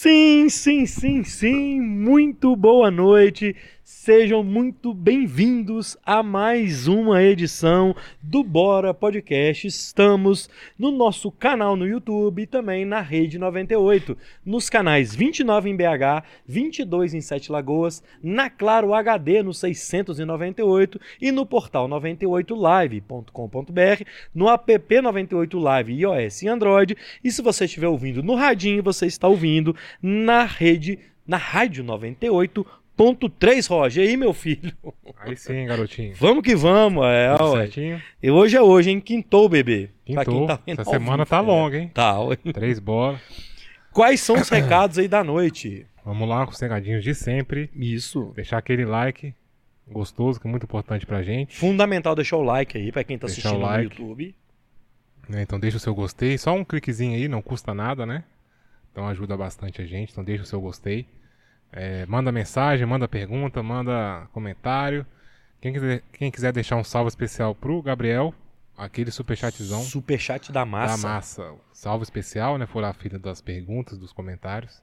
Sim, sim, sim, sim. Muito boa noite. Sejam muito bem-vindos a mais uma edição do Bora Podcast. Estamos no nosso canal no YouTube e também na Rede 98, nos canais 29 em BH, 22 em Sete Lagoas, na Claro HD no 698 e no portal 98live.com.br, no app 98 Live iOS e Android. E se você estiver ouvindo no radinho, você está ouvindo na rede na Rádio 98 Ponto 3, Roger. E aí, meu filho? Aí sim, garotinho. Vamos que vamos, é. Tudo ué. certinho? E hoje é hoje, hein? Quintou, bebê. Quem Quintou. tá Essa semana vivo, tá longa, hein? Tá. ué. Três bolas. Quais são os recados aí da noite? Vamos lá com os recadinhos de sempre. Isso. Deixar aquele like gostoso, que é muito importante pra gente. Fundamental deixar o like aí pra quem tá Deixar assistindo o no like. YouTube. né? Então deixa o seu gostei. Só um cliquezinho aí, não custa nada, né? Então ajuda bastante a gente. Então deixa o seu gostei. É, manda mensagem, manda pergunta, manda comentário. Quem quiser, quem quiser deixar um salve especial pro Gabriel, aquele superchatzão Superchat da massa. da massa. Salve especial, né? For a fila das perguntas, dos comentários.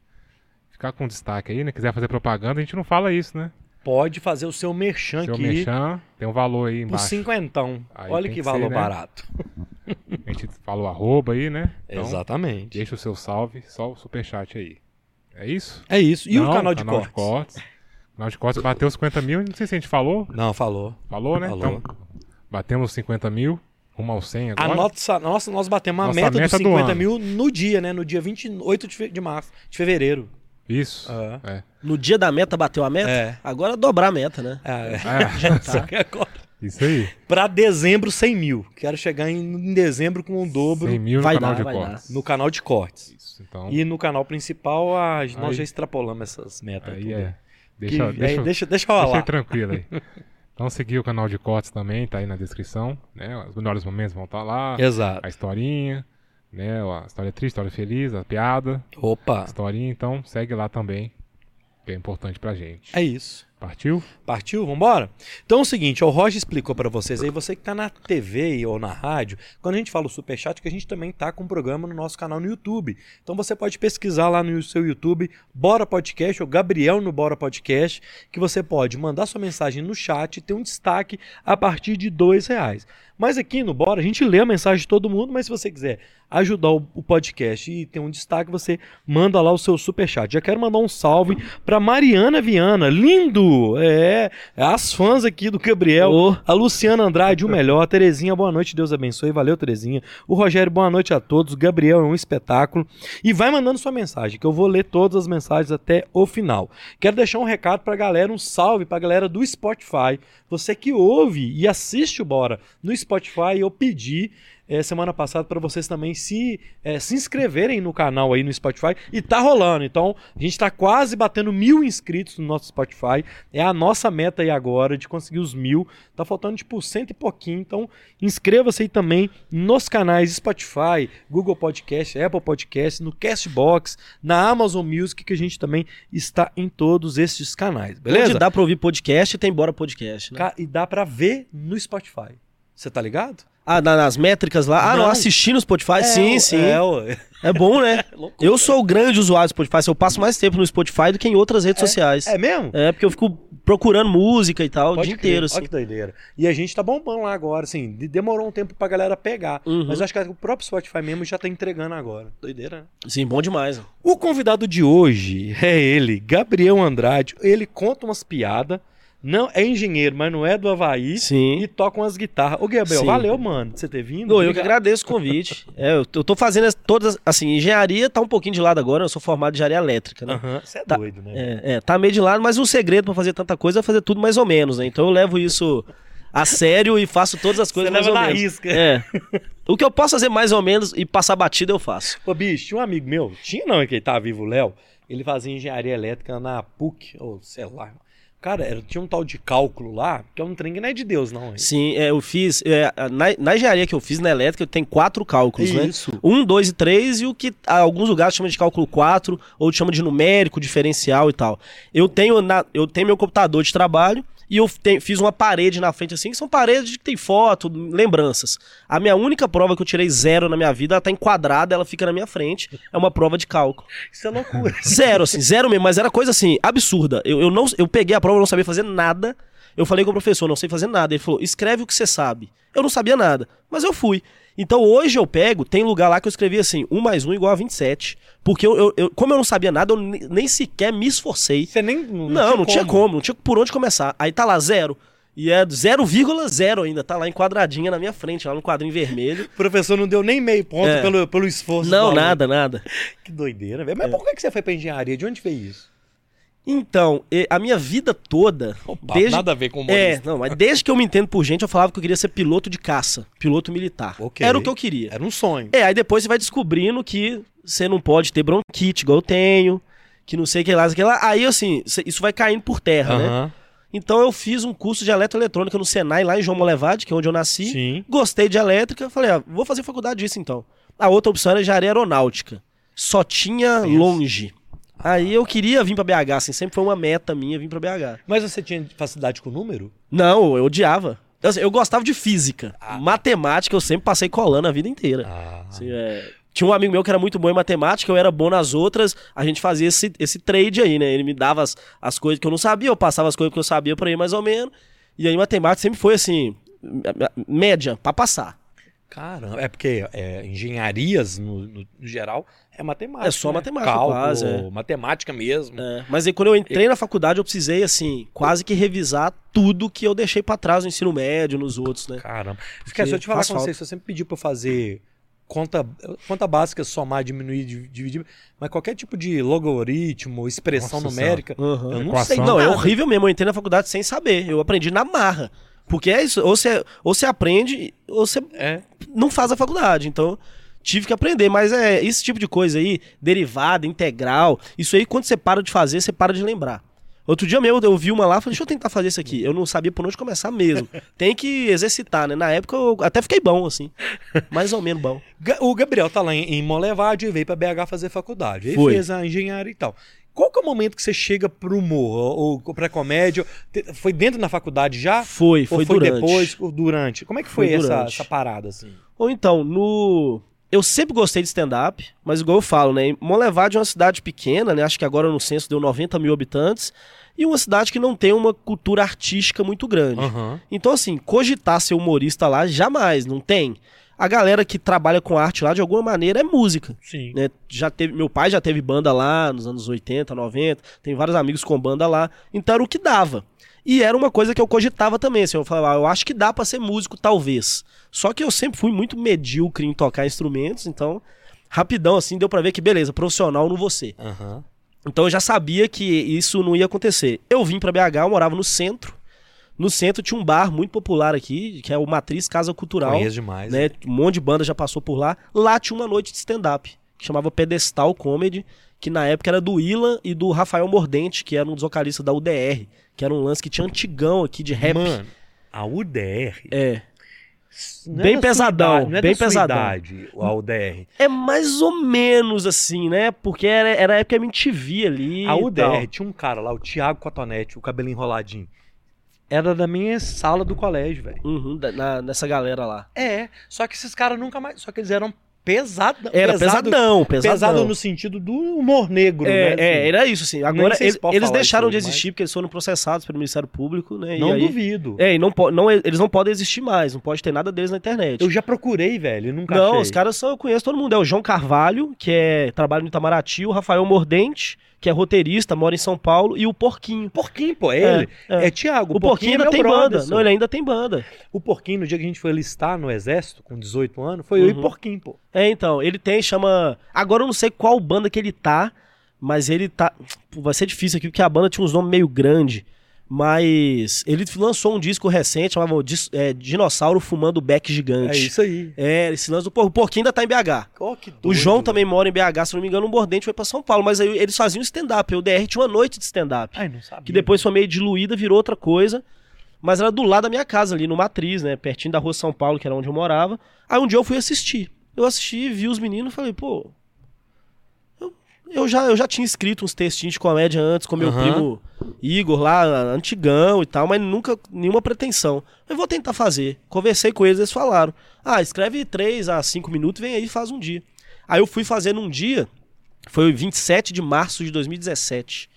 Ficar com destaque aí, né? Quiser fazer propaganda, a gente não fala isso, né? Pode fazer o seu merchan Seu aqui merchan tem um valor aí por embaixo. cinquentão. Aí Olha que que valor ser, né? barato. A gente falou arroba aí, né? Então, Exatamente. Deixa o seu salve, só o superchat aí. É isso? É isso. E o Não, canal de canal cortes? de cortes. O canal de cortes bateu 50 mil, não sei se a gente falou. Não, falou. Falou, né? Falou. Então, batemos 50 mil, rumo aos 100 agora. A nossa, nossa, nós batemos a Nossa meta, meta dos do 50 ano. mil no dia, né? No dia 28 de, fe- de março, de fevereiro. Isso. Ah. É. No dia da meta bateu a meta? É. Agora dobrar a meta, né? É, É, só que agora. Isso aí. Pra dezembro, 100 mil. Quero chegar em, em dezembro com um dobro 100 mil no Vai canal dar, de vai cortes. no canal de cortes. Isso, então. E no canal principal, a- nós Aí- já extrapolamos essas metas. Aí tudo. é. Que- Deixa, aí deixa, deixa, deixa deixa rolar. aí tranquilo aí. Então seguir o canal de cortes também, tá aí na descrição, né? Os melhores momentos vão estar lá. Exato. A historinha, né? A história triste, a história feliz, a piada, a Opa, historinha, então segue lá também, que é importante pra gente. é isso. Partiu? Partiu? Vambora? Então é o seguinte, o Roger explicou pra vocês aí, você que tá na TV ou na rádio, quando a gente fala o Superchat, que a gente também tá com um programa no nosso canal no YouTube. Então você pode pesquisar lá no seu YouTube, Bora Podcast, ou Gabriel no Bora Podcast, que você pode mandar sua mensagem no chat e ter um destaque a partir de dois reais. Mas aqui no Bora, a gente lê a mensagem de todo mundo, mas se você quiser ajudar o, o podcast e ter um destaque, você manda lá o seu superchat. Já quero mandar um salve pra Mariana Viana, lindo! É, as fãs aqui do Gabriel, Ô. a Luciana Andrade, o melhor, a Terezinha, boa noite, Deus abençoe, valeu Terezinha. O Rogério, boa noite a todos, o Gabriel é um espetáculo. E vai mandando sua mensagem, que eu vou ler todas as mensagens até o final. Quero deixar um recado pra galera, um salve pra galera do Spotify. Você que ouve e assiste o Bora no Spotify, eu pedi eh, semana passada para vocês também se, eh, se inscreverem no canal aí no Spotify e tá rolando. Então, a gente tá quase batendo mil inscritos no nosso Spotify. É a nossa meta aí agora de conseguir os mil. Tá faltando tipo cento e pouquinho. Então, inscreva-se aí também nos canais Spotify, Google Podcast, Apple Podcast, no Castbox, na Amazon Music, que a gente também está em todos esses canais, beleza? Onde dá pra ouvir podcast, tem Bora Podcast, né? E dá pra ver no Spotify. Você tá ligado? Ah, na- nas métricas lá. Ah, não, Não. assistir no Spotify? sim, É, sim. É, É, ué. bom, né? loucura. Eu sou o grande usuário do Spotify. Eu passo mais tempo no Spotify do que em outras redes sociais. É mesmo? É, porque eu fico procurando música e tal o Pode dia crer. inteiro, Olha assim. que doideira. E a gente tá bombando lá agora, assim. de- Demorou um tempo pra galera pegar. Uhum. Mas acho que o próprio Spotify mesmo já tá entregando agora. Doideira, né? Sim, bom demais. O convidado de hoje é ele, Gabriel Andrade. Ele conta umas piadas. Não, é engenheiro, mas não é do Havaí. Sim. E toca umas guitarras. Ô, Gabriel, Sim. valeu, mano, de você ter vindo. Não, eu que agradeço o convite. é, eu, eu tô fazendo as- todas. Assim, engenharia tá um pouquinho de lado agora. Eu sou formado em engenharia elétrica, né? Aham, Você é Tá. doido, né? É, é, tá meio de lado, mas o segredo pra fazer tanta coisa é fazer tudo mais ou menos, né? Então eu levo isso a sério e faço todas as coisas Você mais leva ou na menos. risca. É. O que eu posso fazer mais ou menos e passar batida eu faço. Ô, bicho, tinha um amigo meu, tinha não, é que ele tava vivo, o Léo, ele fazia engenharia elétrica na PUC, ou sei lá. Cara, era, tinha um tal de cálculo lá, que é um trem que não é de Deus, não. hein? Sim, é, eu fiz. é, na, na engenharia que eu fiz, na elétrica, tem quatro cálculos, né? Isso. Um, dois e três, e o que alguns lugares chamam de cálculo 4, ou chama de numérico, diferencial e tal. Eu tenho, na, eu tenho meu computador de trabalho e eu te- fiz uma parede na frente assim, que são paredes que tem foto, lembranças. A minha única prova que eu tirei zero na minha vida, ela tá enquadrada, ela fica na minha frente. É uma prova de cálculo. Isso é loucura. Zero, assim, zero mesmo, mas era coisa assim, absurda. Eu, eu, não, eu peguei a prova, eu não sabia fazer nada. Eu falei com o professor, não sei fazer nada. Ele falou, escreve o que você sabe. Eu não sabia nada, mas eu fui. Então hoje eu pego, tem lugar lá que eu escrevi assim, 1 mais 1 igual a 27. Porque eu, eu, eu- como eu não sabia nada, eu ne- nem sequer me esforcei. Você nem. Não, Não, não, tinha como, não tinha por onde começar. Aí tá lá, zero. E é 0,0 ainda, tá lá enquadradinha na minha frente, lá no quadrinho vermelho. O professor não deu nem meio ponto É. pelo, pelo esforço. Não, nada, nada. Que doideira, velho. Mas por que que você foi pra engenharia? De onde veio isso? Então, a minha vida toda, Opa, desde Nada a ver com o É, humorista. não, mas desde que eu me entendo por gente, eu falava que eu queria ser piloto de caça, piloto militar. Ok. Era o que eu queria. Era um sonho. É, aí depois você vai descobrindo que você não pode ter bronquite, igual eu tenho, que não sei o que lá, que lá. Aí, assim, isso vai caindo por terra, né? Aham. Então eu fiz um curso de eletroeletrônica no Senai, lá em João Molevade, que é onde eu nasci. Sim. Gostei de elétrica, falei, ah, vou fazer faculdade disso então. A outra opção era engenharia aeronáutica. Só tinha longe. Aí eu queria vir pra BH, assim, sempre foi uma meta minha vir pra BH. Mas você tinha facilidade com o número? Não, eu odiava. Eu, assim, eu gostava de física. Ah. Matemática eu sempre passei colando a vida inteira. Ah. Assim, é, Tinha um amigo meu que era muito bom em matemática, eu era bom nas outras, a gente fazia esse, esse trade aí, né? Ele me dava as, as coisas que eu não sabia, eu passava as coisas que eu sabia pra ir mais ou menos. E aí matemática sempre foi assim, média, pra passar. Caramba, é porque é, engenharias, no, no- no geral, é matemática. É só né? matemática, Cálculo, quase, é. matemática mesmo. É, mas aí quando eu entrei na faculdade eu precisei, assim, quase que revisar tudo que eu deixei pra trás no ensino médio, nos outros, né? Caramba. Porque se eu te falar com você, falta. se eu sempre pedir pra eu fazer conta, conta básica, somar, diminuir, div- dividir, mas qualquer tipo de logaritmo, expressão Nossa numérica, Aham. eu não Equação. sei Não, é horrível mesmo. Eu entrei na faculdade sem saber. Eu aprendi na marra. Porque é isso. Ou você, ou você aprende, ou você É. não faz a faculdade. Então, tive que aprender. Mas é esse tipo de coisa aí, derivada, integral, isso aí, quando você para de fazer, você para de lembrar. Outro dia mesmo eu vi uma lá, falei, deixa eu tentar fazer isso aqui. Eu não sabia por onde começar mesmo. Tem que exercitar, né? Na época eu até fiquei bom, assim. Mais ou menos bom. O Gabriel tá lá em, em Molevade e veio pra BH fazer faculdade. Foi. fez a engenharia e tal. Qual que é o momento que você chega pro humor ou, ou pra comédia? Foi dentro da faculdade já? Foi, foi, ou foi durante. depois ou durante? Como é que foi, Foi essa, essa parada assim? Ou então, no. Eu sempre gostei de stand-up, mas igual eu falo, né? Monlevade é uma cidade pequena, né? Acho que agora no censo deu 90 mil habitantes. E uma cidade que não tem uma cultura artística muito grande. Aham. Então, assim, cogitar ser humorista lá, jamais, não tem. A galera que trabalha com arte lá, de alguma maneira, é música. Sim. né? Já teve, meu pai já teve banda lá nos anos 80, 90, tem vários amigos com banda lá, então era o que dava. E era uma coisa que eu cogitava também, assim, eu falava, ah, eu acho que dá pra ser músico talvez. Só que eu sempre fui muito medíocre em tocar instrumentos, então rapidão assim deu pra ver que beleza, profissional não ser. Aham. Então eu já sabia que isso não ia acontecer. Eu vim pra BH, eu morava no centro. No centro tinha um bar muito popular aqui, que é o Matriz Casa Cultural Conheço demais. né? Um monte de banda já passou por lá. Lá tinha uma noite de stand-up, que chamava Pedestal Comedy, que na época era do Ilan e do Rafael Mordente, que era um dos vocalistas da UDR, que era um lance que tinha antigão aqui de rap. Mano, a UDR. É. não é bem sua pesadão, idade, é bem pesadão. idade, a UDR. É mais ou menos assim, né? Porque era, era a época MTV ali. A UDR tinha um cara lá, o Thiago Cotonete, o cabelo enroladinho. Era da minha sala do colégio, velho. Uhum, na- nessa galera lá. É, só que esses caras nunca mais. Só que eles eram pesadão. Era pesado, pesadão, pesadão. Pesado no sentido do humor negro, É, né? é, assim. era isso, assim. Agora, eles, deixaram de existir porque eles foram processados pelo Ministério Público, né? Não aí, duvido. É, e não, não, eles não podem existir mais, não pode ter nada deles na internet. Eu já procurei, velho, nunca não, achei. os caras são, eu conheço todo mundo. É o João Carvalho, que é trabalha no Itamaraty, o Rafael Mordente, que é roteirista, mora em São Paulo, e o Porquinho. Porquinho, pô, é ele. É, É, Thiago. O, Porquinho, ainda é tem brother, banda. só. Não, ele ainda tem banda. O Porquinho, no dia que a gente foi listar no exército, com 18 anos, foi eu e Uhum. Porquinho, pô. É, então, ele tem, chama. Agora eu não sei qual banda que ele tá, mas ele tá. Pô, Vai ser difícil aqui, porque a banda tinha uns nomes meio grandes. Mas ele lançou um disco recente, chamava é, Dinossauro Fumando Beck Gigante. É isso aí. É, esse lance do Por- o Porquinho ainda tá em BH. Ó, que O doido, João velho. também mora em BH, se não me engano, o Mordente foi pra São Paulo, mas aí eles faziam stand-up. O DR tinha uma noite de stand-up. Ai, não sabia. Que depois foi meio diluída, virou outra coisa. Mas era do lado da minha casa, ali no Matriz, né? Pertinho da rua São Paulo, que era onde eu morava. Aí um dia eu fui assistir. Eu assisti, vi os meninos e falei, pô. Eu já, eu já tinha escrito uns textinhos de comédia antes com meu Aham. primo Igor lá, antigão e tal, mas nunca nenhuma pretensão. Eu vou tentar fazer. Conversei com eles, eles falaram: ah, escreve 3 a 5 minutos, vem aí e faz um dia. Aí eu fui fazer num dia, foi o 27 de março de 2017.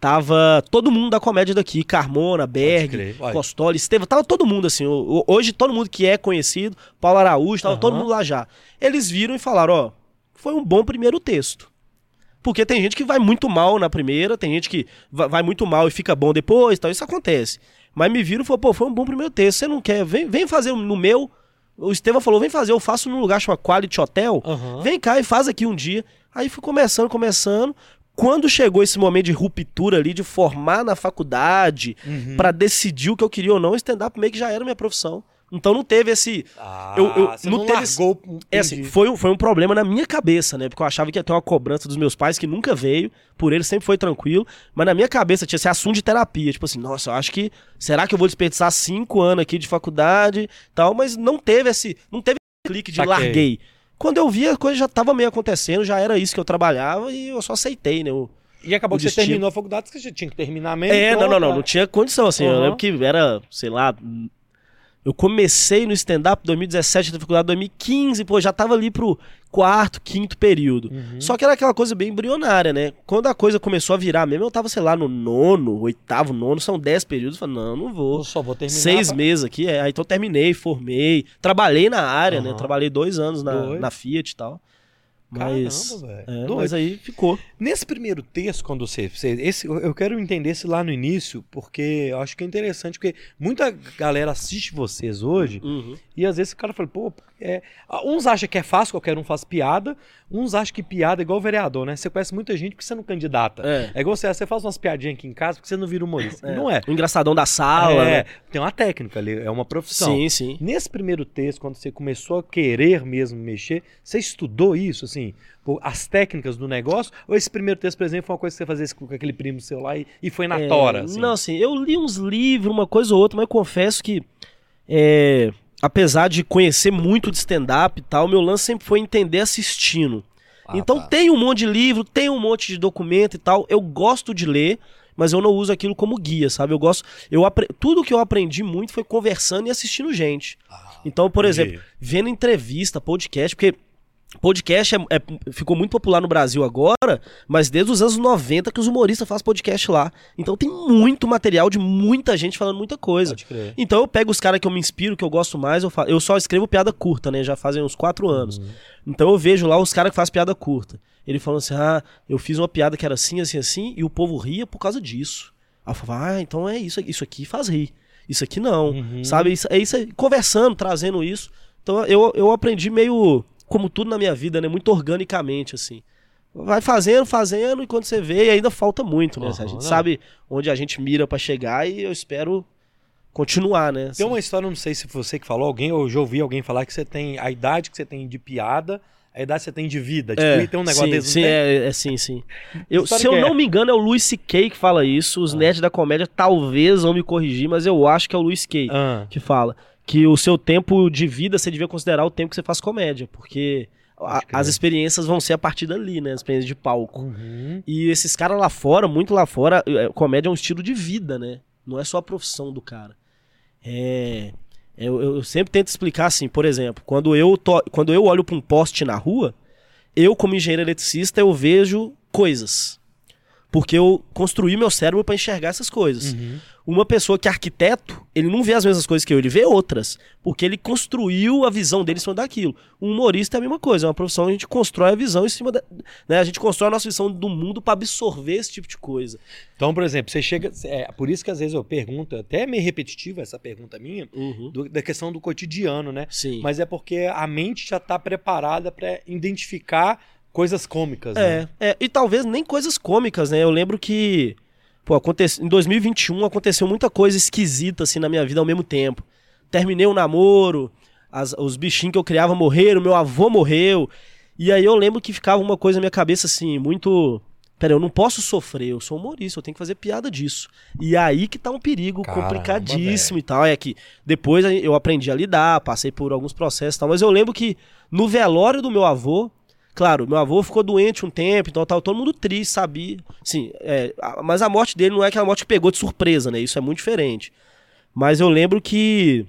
Tava todo mundo da comédia daqui, Carmona, Berg. Costoli, Estevam, tava todo mundo assim. Hoje todo mundo que é conhecido, Paulo Araújo, tava Aham. todo mundo lá já. Eles viram e falaram, ó, foi um bom primeiro texto. Porque tem gente que vai muito mal na primeira, tem gente que va- vai muito mal e fica bom depois, tal, isso acontece. Mas me viram e falaram, pô, foi um bom primeiro texto, você não quer, vem, vem fazer no meu. O Estevam falou, vem fazer, eu faço num lugar chamado Quality Hotel, Aham. vem cá e faz aqui um dia. Aí fui começando, começando. Quando chegou esse momento de ruptura ali, de formar na faculdade, Uhum. pra decidir o que eu queria ou não, o stand-up meio que já era minha profissão. Então não teve esse. Ah, Eu- eu- você não não, teve- largou... É assim, foi, um- foi um problema na minha cabeça, né? Porque eu achava que ia ter uma cobrança dos meus pais que nunca veio, por eles sempre foi tranquilo, mas na minha cabeça tinha esse assunto de terapia. Tipo assim, nossa, eu acho que. Será que eu vou desperdiçar cinco anos aqui de faculdade e tal? Mas não teve esse. Não teve esse clique de Saquei. larguei. Quando eu vi, a coisa já tava meio acontecendo, já era isso que eu trabalhava e eu só aceitei, né? O- E acabou o que você destino. terminou a faculdade, que você tinha que terminar mesmo. É, não, não, não, não tinha condição, assim. Eu Aham. lembro que era, sei lá. Eu comecei no stand-up em 2017, na faculdade em 2015, pô, já tava ali pro quarto, quinto período. Uhum. Só que era aquela coisa bem embrionária, né? Quando a coisa começou a virar mesmo, eu tava, sei lá, no nono, oitavo, nono, são dez períodos. Eu falei, não, não vou. Eu só vou terminar... Seis pra- meses aqui, é. Aí então terminei, formei, trabalhei na área, né? Aham. Trabalhei dois anos na, Dois. na Fiat e tal. Mas, Caramba, velho. é, mas aí ficou. Nesse primeiro texto, quando você, você- esse, eu eu quero entender esse lá no início, porque eu acho que é interessante, porque muita galera assiste vocês hoje Uhum. e às vezes o cara fala, pô, é, uns acham que é fácil, qualquer um faz piada, uns acham que piada é igual vereador, né? Você conhece muita gente porque você não candidata. É. É igual você, você faz umas piadinhas aqui em casa porque você não vira humorista. E Não é. O engraçadão da sala, é, né? tem uma técnica ali, é uma profissão. Sim, sim. Nesse primeiro texto, quando você começou a querer mesmo mexer, você estudou isso, assim, as técnicas do negócio? Ou esse primeiro texto, por exemplo, foi uma coisa que você fazia com aquele primo seu lá e, e foi na É, tora? Assim? Não, assim, eu li uns livros, uma coisa ou outra, mas eu confesso que, é, apesar de conhecer muito de stand-up e tal, meu lance sempre foi entender assistindo. Ah, então tá. tem um monte de livro, tem um monte de documento e tal, eu gosto de ler, mas eu não uso aquilo como guia, sabe? Eu gosto, eu apre- tudo que eu aprendi muito foi conversando e assistindo gente. Ah, Então, por exemplo, vendo entrevista, podcast, porque podcast é- é- ficou muito popular no Brasil agora, mas desde os anos 90 que os humoristas fazem podcast lá. Então tem muito material de muita gente falando muita coisa. Então eu pego os caras que eu me inspiro, que eu gosto mais, eu, fa- eu só escrevo piada curta, né? Já fazem uns quatro anos. Uhum. Então eu vejo lá os caras que fazem piada curta. Ele falando assim: ah, eu fiz uma piada que era assim, assim, assim, e o povo ria por causa disso. Aí eu falava, ah, então é isso, isso aqui faz rir. Isso aqui não. Uhum. Sabe? Isso, é isso aí, conversando, trazendo isso. Então eu, eu aprendi meio, como tudo na minha vida, né? Muito organicamente, assim. Vai fazendo, fazendo, e quando você vê, ainda falta muito, né? Aham, a gente sabe onde a gente mira pra chegar e eu espero continuar, né? Tem uma história, não sei se você que falou, alguém, ou eu já ouvi alguém falar que você tem a idade que você tem de piada, a idade que você tem de vida. Tipo, e tem um negócio sim, desse, sim, tem? é, é sim, sim. Eu, se eu é? não me engano, é o Luis C.K. que fala isso. Os nerds da comédia talvez vão me corrigir, mas eu acho que é o Luis C.K. Ah, que fala que o seu tempo de vida você devia considerar o tempo que você faz comédia, porque a- as experiências vão ser a partir dali, né? As experiências de palco. uhum. E esses caras lá fora, muito lá fora, é, comédia é um estilo de vida, né? Não é só a profissão do cara. É. Eu, eu sempre tento explicar assim, por exemplo, quando eu, to, quando eu olho para um poste na rua, eu, como engenheiro eletricista, eu vejo coisas. Porque eu construí meu cérebro para enxergar essas coisas. Uhum. Uma pessoa que é arquiteto, ele não vê as mesmas coisas que eu, ele vê outras. Porque ele construiu a visão dele em cima daquilo. Um humorista é a mesma coisa, é uma profissão, a gente constrói a visão em cima da. Né? A gente constrói a nossa visão do mundo para absorver esse tipo de coisa. Então, por exemplo, você chega. É, por isso que às vezes eu pergunto, até é meio repetitiva essa pergunta minha, Uhum. do- da questão do cotidiano, né? Sim. Mas é porque a mente já tá preparada para identificar coisas cômicas, né? É, é, e talvez nem coisas cômicas, né? Eu lembro que, pô, acontece, em 2021 aconteceu muita coisa esquisita assim na minha vida ao mesmo tempo. Terminei o namoro, as- os bichinhos que eu criava morreram, meu avô morreu. E aí eu lembro que ficava uma coisa na minha cabeça assim, muito. Pera, eu não posso sofrer, eu sou humorista, eu tenho que fazer piada disso. E aí que tá um perigo Caramba, complicadíssimo e tal. É que depois eu aprendi a lidar, passei por alguns processos e tal, mas eu lembro que no velório do meu avô, Claro, meu avô ficou doente um tempo, então tava todo mundo triste, sabia. Sim, é, mas a morte dele não é aquela morte que pegou de surpresa, né? Isso é muito diferente. Mas eu lembro que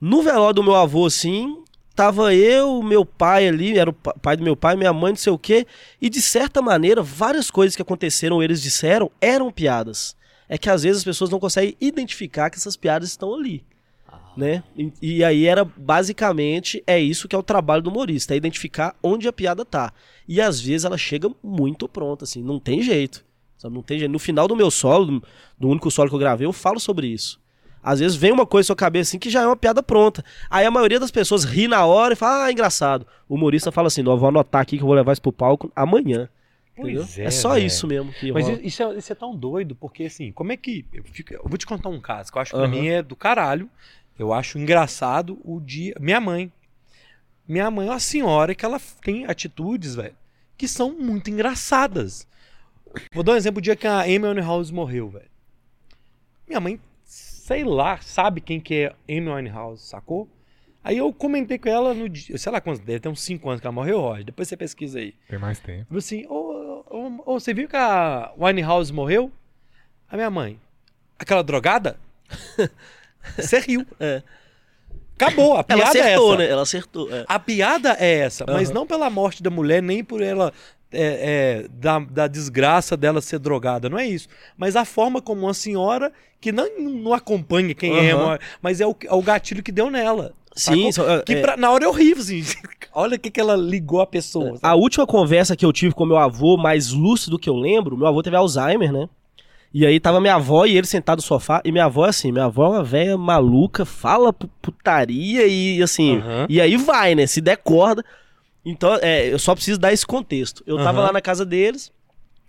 no velório do meu avô, assim, tava eu, meu pai ali, era o pa- pai do meu pai, minha mãe, não sei o quê, e de certa maneira, várias coisas que aconteceram, eles disseram, eram piadas. É que às vezes as pessoas não conseguem identificar que essas piadas estão ali. Né? E, e aí era basicamente é isso que é o trabalho do humorista, é identificar onde a piada tá. E às vezes ela chega muito pronta, assim, não tem jeito. sabe? Não tem jeito. No final do meu solo, do- único solo que eu gravei, eu falo sobre isso. Às vezes vem uma coisa na sua cabeça assim que já é uma piada pronta. Aí a maioria das pessoas ri na hora e fala, ah, engraçado. O humorista fala assim, não, eu vou anotar aqui que eu vou levar isso pro palco amanhã. É, é, só isso mesmo que Mas isso é, isso é tão doido, porque assim, como é que. Eu, fico- eu vou te contar um caso que eu acho que pra Aham. mim é do caralho. Eu acho engraçado o dia. Minha mãe. Minha mãe é uma senhora que ela tem atitudes, velho, que são muito engraçadas. Vou dar um exemplo: o dia que a Amy Winehouse morreu, velho. Minha mãe, sei lá, sabe quem que é Amy Winehouse, sacou? Aí eu comentei com ela no dia, sei lá quantos, deve ter uns 5 anos que ela morreu, ó. Depois você pesquisa aí. Tem mais tempo. Falei assim, ô, ô, ô, você viu que a Winehouse morreu? A minha mãe, aquela drogada? Você riu. É. Acabou, a piada Ela acertou, é essa. né? Ela acertou. é. A piada é essa, mas não pela morte da mulher, nem por ela é, é, da, da desgraça dela ser drogada, não é isso. Mas a forma como uma senhora que não, não acompanha quem é, Aham. mas é o, é o gatilho que deu nela. Sim, só- que é- pra- na hora eu ri, assim, olha o que, que ela ligou a pessoa. A última conversa que eu tive com meu avô, mais lúcido que eu lembro, meu avô teve Alzheimer, né? E aí tava minha avó e ele sentado no sofá, e minha avó é assim, minha avó é uma velha maluca, fala pu- putaria e assim, Aham. e aí vai, né? Se der corda. Então, é, eu só preciso dar esse contexto. Eu tava Aham. lá na casa deles,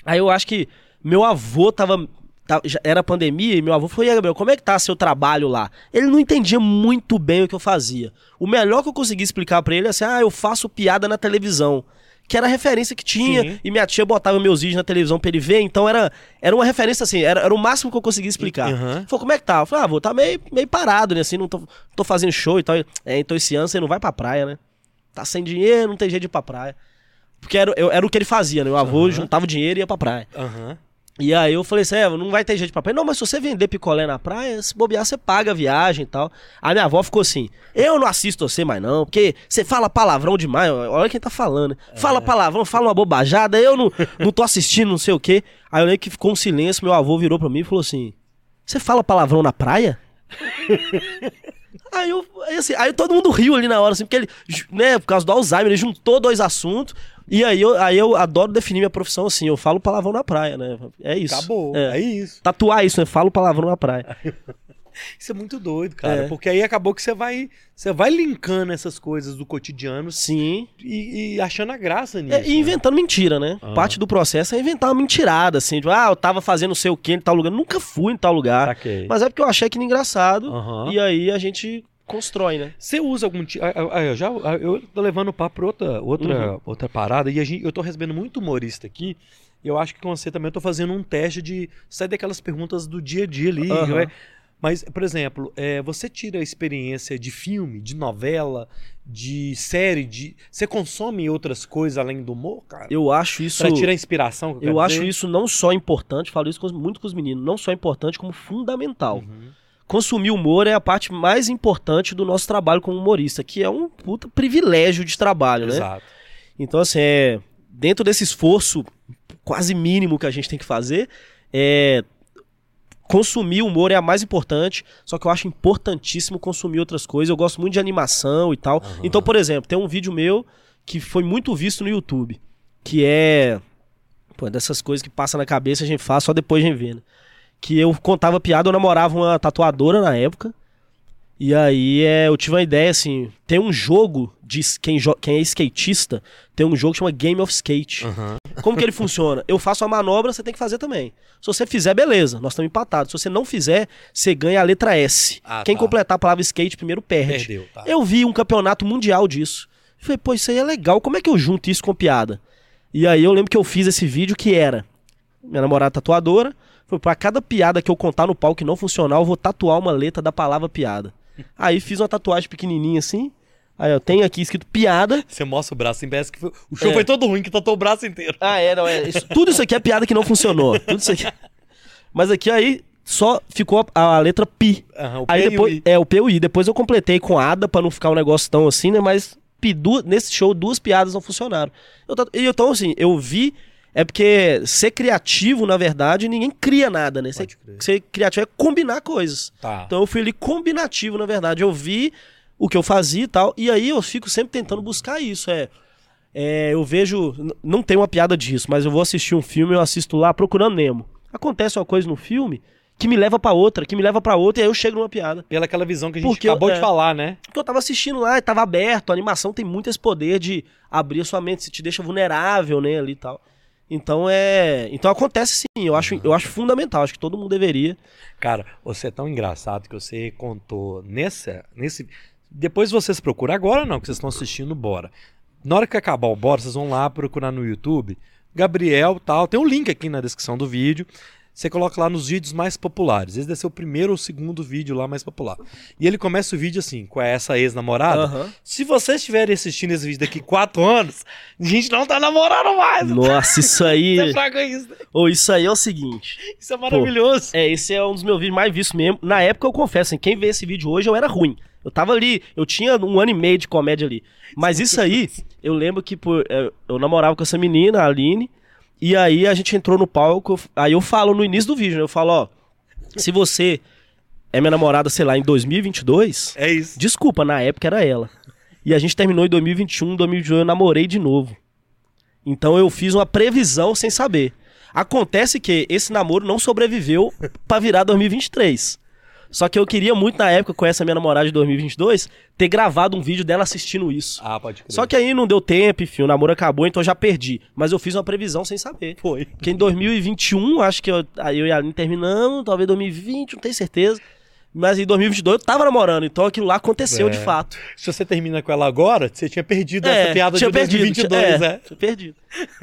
aí eu acho que meu avô tava. já era pandemia e meu avô falou: E aí, Gabriel, como é que tá seu trabalho lá? Ele não entendia muito bem o que eu fazia. O melhor que eu consegui explicar pra ele é assim: ah, eu faço piada na televisão. Que era a referência que tinha, Sim. e minha tia botava meus vídeos na televisão pra ele ver, então era, era uma referência assim, era, era o máximo que eu conseguia explicar. Ele falou, como é que tá? Eu falei, ah, vou tá meio, meio parado, né? Assim, não tô, tô fazendo show e tal. É, então esse ano você não vai pra praia, né? Tá sem dinheiro, não tem jeito de ir pra praia. Porque era, eu- era o que ele fazia, né? Meu avô Aham. juntava o dinheiro e ia pra praia. Aham. E aí eu falei assim, é, não vai ter jeito pra praia. Não, mas se você vender picolé na praia, se bobear, você paga a viagem e tal. A minha avó ficou assim, eu não assisto você mais não, porque você fala palavrão demais, olha quem tá falando. né? Fala palavrão, fala uma bobajada, eu não, não tô assistindo, não sei o quê. Aí eu lembro que ficou um silêncio, meu avô virou pra mim e falou assim, você fala palavrão na praia? Aí, eu, aí, assim, aí todo mundo riu ali na hora, assim, porque ele, né, por causa do Alzheimer, ele juntou dois assuntos. E aí eu, aí eu adoro definir minha profissão assim, eu falo palavrão na praia, né? É isso. Acabou. É. É isso. Tatuar isso, né? Falo palavrão na praia. Isso é muito doido, cara. É. Porque aí acabou que você vai, você vai linkando essas coisas do cotidiano Sim. e, e achando a graça nisso. É, e inventando mentira, né? Aham. Parte do processo é inventar uma mentirada, assim. Tipo, ah, eu tava fazendo não sei o que em tal lugar. Nunca fui em tal né? lugar. Saquei. Mas é porque eu achei aquilo engraçado. Aham. E aí a gente constrói, né? Você usa algum tipo. Eu já ah, eu tô levando o papo pra outra, outra, Uhum. outra parada e a gente, eu tô recebendo muito humorista aqui. E eu acho que com você também eu tô fazendo um teste de sair daquelas perguntas do dia a dia ali. Aham. vai- Mas, por exemplo, é, você tira a experiência de filme, de novela, de série, de. Você consome outras coisas além do humor, cara? Eu acho isso. Pra tirar a inspiração. que Eu quero acho dizer? isso não só importante, falo isso com muito com os meninos, não só importante, como fundamental. Uhum. Consumir humor é a parte mais importante do nosso trabalho como humorista, que é um puta privilégio de trabalho, né? Exato. Então, assim, é, dentro desse esforço quase mínimo que a gente tem que fazer, é, consumir humor é a mais importante, só que eu acho importantíssimo consumir outras coisas. Eu gosto muito de animação e tal. Aham. Então, por exemplo, tem um vídeo meu que foi muito visto no YouTube, que é pô, dessas coisas que passa na cabeça a gente faz só depois a gente vê, né? Que eu contava piada, eu namorava uma tatuadora na época. E aí é, eu tive uma ideia assim, tem um jogo de quem, jo- quem é skatista, tem um jogo que chama Game of Skate. Aham. Como que ele funciona? Eu faço a manobra, você tem que fazer também. Se você fizer, beleza, nós estamos empatados. Se você não fizer, você ganha a letra S. Ah, Quem tá. completar a palavra skate primeiro perde. Perdeu, tá. Eu vi um campeonato mundial disso. Falei, pô, isso aí é legal. Como é que eu junto isso com piada? E aí eu lembro que eu fiz esse vídeo que era minha namorada tatuadora. Foi pra cada piada que eu contar no palco que não funcionar, eu vou tatuar uma letra da palavra piada. Aí fiz uma tatuagem pequenininha assim. Aí eu tenho aqui escrito piada. Você mostra o braço, parece que foi- o show É. foi todo ruim, que tatuou o braço inteiro. Ah, é, não, é. isso- tudo isso aqui é piada que não funcionou. Tudo isso aqui. Mas aqui aí só ficou a, a letra pi. O Aí depois. I. É, o P e o I. Depois eu completei com ADA pra não ficar um negócio tão assim, né? Mas pi, du- nesse show duas piadas não funcionaram. Eu, e então, assim, eu vi. É porque ser criativo, na verdade, ninguém cria nada, né? Ser, ser criativo é combinar coisas. Tá. Então eu fui ali combinativo, na verdade. Eu vi o que eu fazia e tal. E aí eu fico sempre tentando buscar isso. É, é, eu vejo. Não tem uma piada disso, mas eu vou assistir um filme, eu assisto lá procurando Nemo. Acontece uma coisa no filme que me leva pra outra, que me leva pra outra, e aí eu chego numa piada. Pela aquela visão que a gente Porque eu- acabou de é. falar, né? Porque eu tava assistindo lá tava aberto, a animação tem muito esse poder de abrir a sua mente, se te deixa vulnerável, né, ali e tal. Então é. Então acontece sim, eu acho, eu acho fundamental, acho que todo mundo deveria. Cara, você é tão engraçado que você contou nessa, nesse. Depois vocês procuram, agora não, que vocês estão assistindo Bora. Na hora que acabar o Bora, vocês vão lá procurar no YouTube. Gabriel tal. Tem um link aqui na descrição do vídeo. Você coloca lá nos vídeos mais populares. Esse deve ser o primeiro ou segundo vídeo lá mais popular. E ele começa o vídeo assim, com essa ex-namorada. Aham. Se vocês estiverem assistindo esse vídeo daqui quatro anos, a gente não tá namorando mais. Nossa, isso aí. Fraga isso. né? Ou isso aí é o seguinte. Isso é maravilhoso. É, esse é um dos meus vídeos mais vistos mesmo. Na época, eu confesso, hein, quem vê esse vídeo hoje, eu era ruim. Eu tava ali, eu tinha um ano e meio de comédia ali. Mas isso aí, eu lembro que pô, é, eu namorava com essa menina, a Aline, e aí a gente entrou no palco, aí eu falo no início do vídeo, né, eu falo, ó, se você é minha namorada, sei lá, em 2022, É isso. desculpa, na época era ela. E a gente terminou em 2021, em 2021 eu namorei de novo. Então eu fiz uma previsão sem saber. Acontece que esse namoro não sobreviveu pra virar 2023. Só que eu queria muito na época com essa minha namorada de 2022 ter gravado um vídeo dela assistindo isso. Ah, pode crer. Só que aí não deu tempo, enfim, o namoro acabou, então eu já perdi. Mas eu fiz uma previsão sem saber. foi. Porque em 2021, acho que eu, aí eu e a Aline terminamos, talvez 2020, não tenho certeza. Mas em 2022 eu tava namorando, então aquilo lá aconteceu É. de fato. Se você termina com ela agora, você tinha perdido É, essa piada tinha de perdido, 2022, tinha- né? Tinha perdido.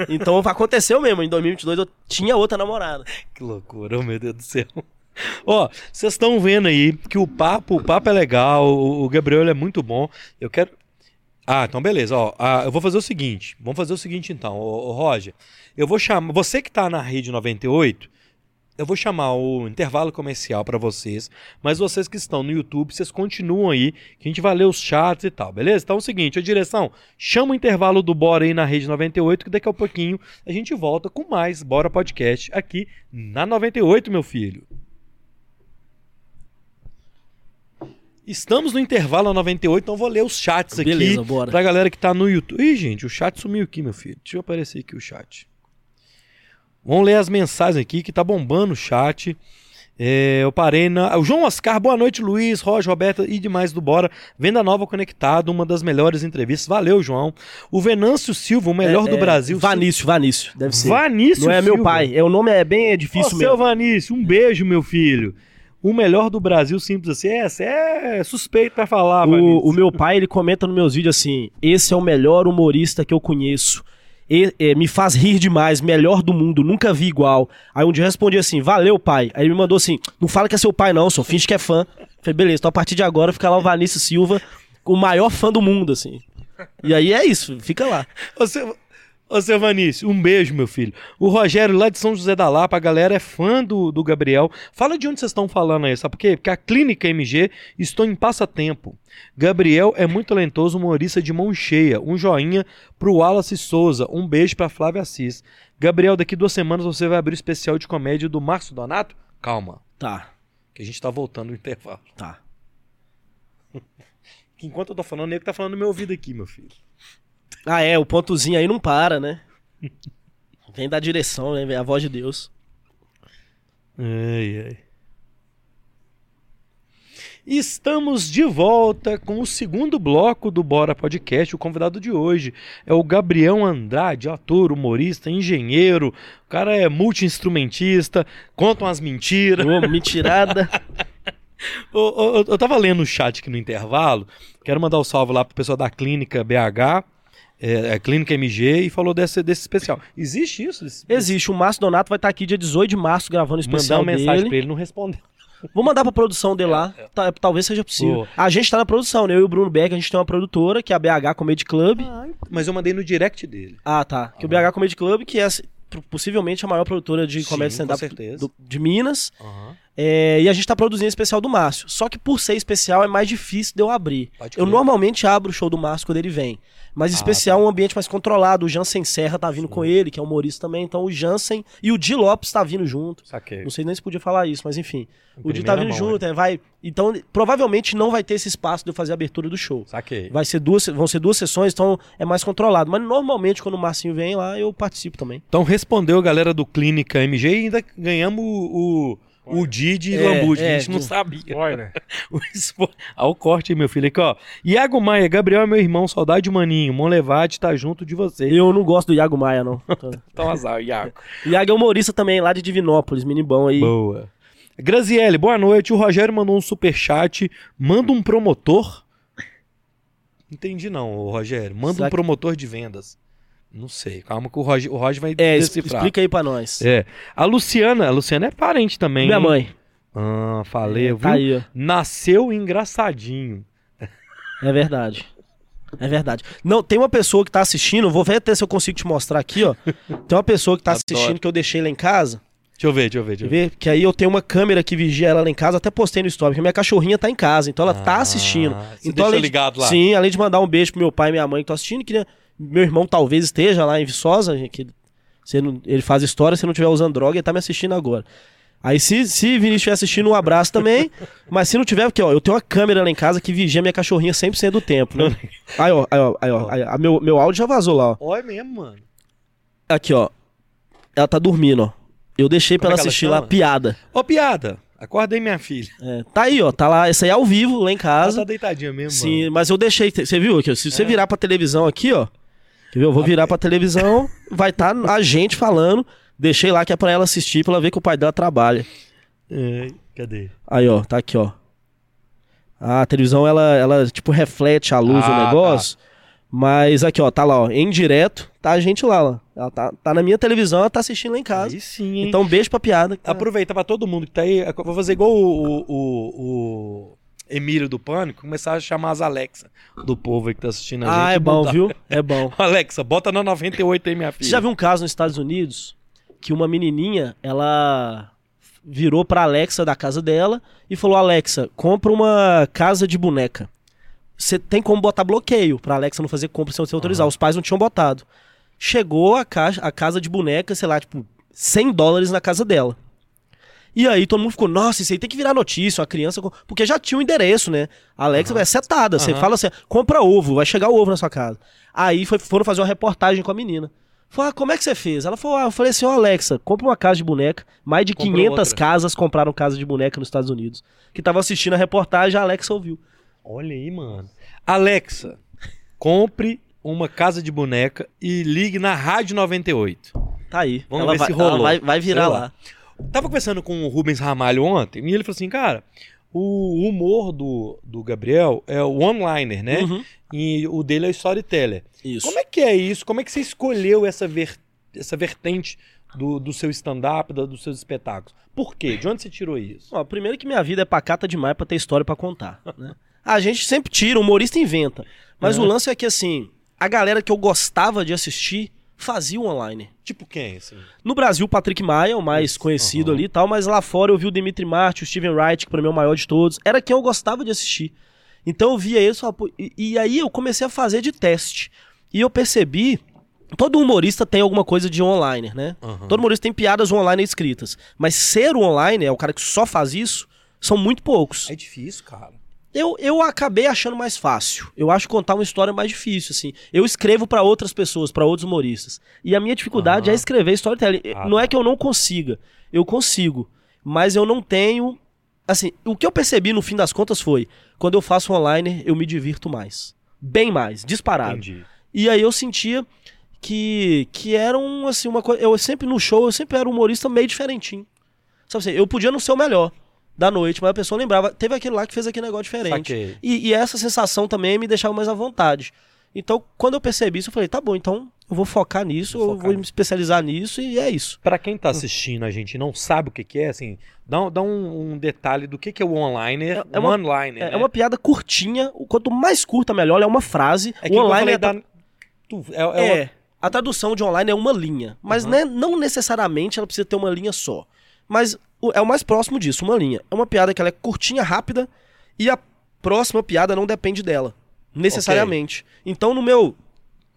Então aconteceu mesmo, em 2022 eu tinha outra namorada. Que loucura, oh, meu Deus do céu. Ó, vocês estão vendo aí que o papo, o papo é legal, o, Gabriel é muito bom. Eu quero. Ah, então beleza, ó. ah, eu vou fazer o seguinte. Vamos fazer o seguinte então, ô, Roger. Eu vou chamar. Você que tá na rede 98, eu vou chamar o intervalo comercial pra vocês. Mas vocês que estão no YouTube, vocês continuam aí, que a gente vai ler os chats e tal, beleza? Então é o seguinte, a direção, chama o intervalo do Bora aí na rede 98, que daqui a pouquinho a gente volta com mais Bora Podcast aqui na 98, meu filho. Estamos no intervalo na 98, então vou ler os chats aqui Beleza, bora. pra galera que tá no YouTube. Ih, gente, o chat sumiu aqui, meu filho. Deixa eu aparecer aqui o chat. Vamos ler as mensagens aqui que tá bombando o chat. É, eu parei na. O João Oscar, boa noite, Luiz, Roger, Roberta e demais do Bora. Venda Nova Conectado, uma das melhores entrevistas. Valeu, João. O Venâncio Silva, o melhor É, do é, Brasil. Vanício, Vanício, deve ser. Vanício Não é meu Silva. pai, é, o nome é bem é Ô, difícil seu mesmo. Vanício, um beijo, meu filho. O melhor do Brasil, simples assim. É, você é suspeito pra falar. O, o meu pai, ele comenta nos meus vídeos assim: esse é o melhor humorista que eu conheço. E- é, me faz rir demais, melhor do mundo, nunca vi igual. Aí um dia eu respondi assim: valeu, pai. Aí ele me mandou assim: não fala que é seu pai, não, só finge que é fã. Falei, beleza, então a partir de agora fica lá o Vanício Silva, o maior fã do mundo, assim. E aí é isso, fica lá. Seu, ô, seu Vanício, um beijo, meu filho. O Rogério, lá de São José da Lapa, a galera é fã do, do Gabriel. Fala de onde vocês estão falando aí, sabe por quê? Porque a Clínica MG estou em passatempo. Gabriel é muito talentoso, humorista de mão cheia. Um joinha pro Wallace Souza. Um beijo pra Flávia Assis. Gabriel, daqui duas semanas você vai abrir o especial de comédia do Márcio Donato? Calma, Tá, que a gente tá voltando no intervalo. tá. Enquanto eu tô falando, o nego tá falando no meu ouvido aqui, meu filho. Ah, é, o pontozinho aí não para, né? Vem da direção, né? Vem a voz de Deus. Ai, ai. Estamos de volta com o segundo bloco do Bora Podcast. O convidado de hoje é o Gabriel Andrade, ator, humorista, engenheiro. O cara é multi-instrumentista, conta umas mentiras. Ô, mentirada. Ô, ô, eu tava lendo o chat aqui no intervalo. Quero mandar o um salve lá pro pessoal da Clínica BH, é, a Clínica MG, e falou desse, desse especial. Existe isso? Esse- Existe, o Márcio Donato vai estar aqui dia 18 de março gravando o Mandar especial uma mensagem dele. pra ele, não respondeu. Vou mandar pra produção de lá, tá- talvez seja possível. A gente tá na produção, né? Eu e o Bruno Beck, a gente tem uma produtora, que é a BH Comedy Club. Mas eu mandei no direct dele. Ah, tá. Que o BH Comedy Club, que é possivelmente a maior produtora de comédia com stand-up de Minas. É, e a gente tá produzindo especial do Márcio. Só que por ser especial é mais difícil de eu abrir. Eu normalmente abro o show do Márcio quando ele vem. Mas Ah, especial é um ambiente mais controlado. O Jansen Serra tá vindo com ele, que é humorista também. Então o Jansen e o Di Lopes tá vindo junto. Saquei. Não sei nem se podia falar isso, mas enfim. Em O Di tá vindo mão, junto, é, vai. Então, provavelmente não vai ter esse espaço de eu fazer a abertura do show. Saquei. Vai ser duas, vão ser duas sessões, então é mais controlado. Mas normalmente, quando o Marcinho vem lá, eu participo também. Então respondeu a galera do Clínica MG e ainda ganhamos o, o, o Didi É, Lambude, que é, a gente não sabia. Spoiler. O spo- Olha o corte aí, meu filho. Aqui, ó. Iago Maia, Gabriel é meu irmão, saudade maninho. Monlevade tá junto de você. Eu não gosto do Iago Maia, não. Então azar, Iago. Iago é humorista também, lá de Divinópolis, mini bom aí. Boa. Graziele, boa noite. O Rogério mandou um superchat. Manda um promotor. Entendi não, Rogério. Manda Será um que- promotor de vendas. Não sei. Calma que o Roger, o Roger vai É, decifrar. explica aí pra nós. É. A Luciana, a Luciana é parente também. Minha hein? mãe. Ah, falei, viu? Tá aí, ó. Nasceu engraçadinho. É verdade. É verdade. Não, tem uma pessoa que tá assistindo, vou ver até se eu consigo te mostrar aqui, ó. Tem uma pessoa que tá Adoro. assistindo que eu deixei lá em casa. Deixa eu ver, deixa eu ver. Deixa eu ver. Que aí eu tenho uma câmera que vigia ela lá em casa, até postei no story, porque minha cachorrinha tá em casa, então ela tá Ah, assistindo. Você então, deixou além de- ligado lá. Sim, além de mandar um beijo pro meu pai e minha mãe que estão assistindo, queria... meu irmão talvez esteja lá em Viçosa, que não- ele faz história, se não estiver usando droga, ele tá me assistindo agora. Aí se, se Vinícius estiver assistindo, um abraço também. mas se não tiver, porque ó, eu tenho uma câmera lá em casa que vigia minha cachorrinha 100% do tempo, né? Aí, ó, aí, ó, aí, ó, aí, ó, meu, meu áudio já vazou lá, ó. Olha mesmo, mano. Aqui, ó. Ela tá dormindo, ó. Eu deixei pra Como é ela ela assistir lá, chama? piada. Ô, piada. Acordei minha filha. É, tá aí, ó. Tá lá. Essa aí é ao vivo, lá em Ela casa. tá deitadinha mesmo, Sim, mano. mas eu deixei. Você viu aqui? ó, Se você É. virar pra televisão aqui, ó. Eu vou virar pra televisão, vai estar a gente falando. Deixei lá que é pra ela assistir, pra ela ver que o pai dela trabalha. É, cadê? Aí, ó, tá aqui, ó. A televisão, ela, ela tipo, reflete a luz Ah, do negócio. Mas aqui, ó, tá lá, ó. Em direto, tá a gente lá, ó. Ela tá, tá na minha televisão, ela tá assistindo lá em casa. Aí sim, hein? Então, beijo pra piada. que tá- Aproveitar pra todo mundo que tá aí. Vou fazer igual o, o- o Emílio do Pânico, começar a chamar as Alexa do povo aí que tá assistindo a gente. Ah, é bom, mudar. viu? É bom. Alexa, bota na 98 aí, minha filha. Você já viu um caso nos Estados Unidos que uma menininha, ela virou pra Alexa da casa dela e falou: Alexa, compra uma casa de boneca. Você tem como botar bloqueio pra Alexa não fazer compra sem você autorizar. Os pais não tinham botado. Chegou a, caixa, a casa de boneca, sei lá, tipo, 100 dólares na casa dela. E aí todo mundo ficou, nossa, isso aí tem que virar notícia, uma criança. com-" Porque já tinha o endereço, né? A Alexa é setada. Você Aham. fala assim, compra ovo, vai chegar o ovo na sua casa. Aí foi- foram fazer uma reportagem com a menina. Falou, ah, como é que você fez? Ela falou, ah, eu falei assim, ó, Alexa, compra uma casa de boneca. Mais de Comprou 500 outra. casas compraram casa de boneca nos Estados Unidos. Que tava assistindo a reportagem, a Alexa ouviu. Olha aí, mano. Alexa, compre uma casa de boneca e ligue na Rádio 98. Tá aí. Vamos ela ver vai, se rolou. vai, vai virar lá. lá. Tava conversando com o Rubens Ramalho ontem e ele falou assim, cara, o humor do, do Gabriel é o one-liner, né? Uhum. E o dele é o storyteller. Isso. Como é que é isso? Como é que você escolheu essa, ver, essa vertente do, do seu stand-up, dos seus espetáculos? Por quê? De onde você tirou isso? Ó, primeiro que minha vida é pacata demais pra ter história pra contar, né? A gente sempre tira, o humorista inventa. Mas É. o lance é que, assim, a galera que eu gostava de assistir fazia o online. Tipo quem, assim? No Brasil, o Patrick Maia, o mais Isso, conhecido aham. ali e tal, mas lá fora eu vi o Dimitri Martin, o Steven Wright, que pra mim é o maior de todos. Era quem eu gostava de assistir. Então eu via isso, e, e aí eu comecei a fazer de teste. E eu percebi. Todo humorista tem alguma coisa de online, né? Aham. Todo humorista tem piadas online escritas. Mas ser o online, é o cara que só faz isso, são muito poucos. É difícil, cara. Eu, eu acabei achando mais fácil. Eu acho contar uma história mais difícil, assim. Eu escrevo pra outras pessoas, pra outros humoristas. E a minha dificuldade Aham. é escrever storytelling. Ah, não é tá. que eu não consiga. Eu consigo. Mas eu não tenho. Assim, o que eu percebi no fim das contas foi: quando eu faço online, eu me divirto mais. Bem mais, disparado. Entendi. E aí eu sentia que, que era um, assim, uma coisa. Eu sempre no show, eu sempre era um humorista meio diferentinho. Sabe assim, eu podia não ser o melhor da noite, mas a pessoa lembrava. Teve aquele lá que fez aquele negócio diferente. E, e essa sensação também me deixava mais à vontade. Então, quando eu percebi isso, eu falei, tá bom, então eu vou focar nisso, Vou eu focar vou me especializar nisso e é isso. Pra quem tá assistindo a gente e não sabe o que, que é, assim, dá, um- dá um, um detalhe do que, que é o online, É- é uma- online. É, né? é uma piada curtinha, o quanto mais curta, melhor, é uma frase. É o online é, da- tu- é, é é, a tradução de online é uma linha, mas Uhum. né, não necessariamente ela precisa ter uma linha só. Mas é o mais próximo disso, uma linha. É uma piada que ela é curtinha, rápida e a próxima piada não depende dela, necessariamente. Então no meu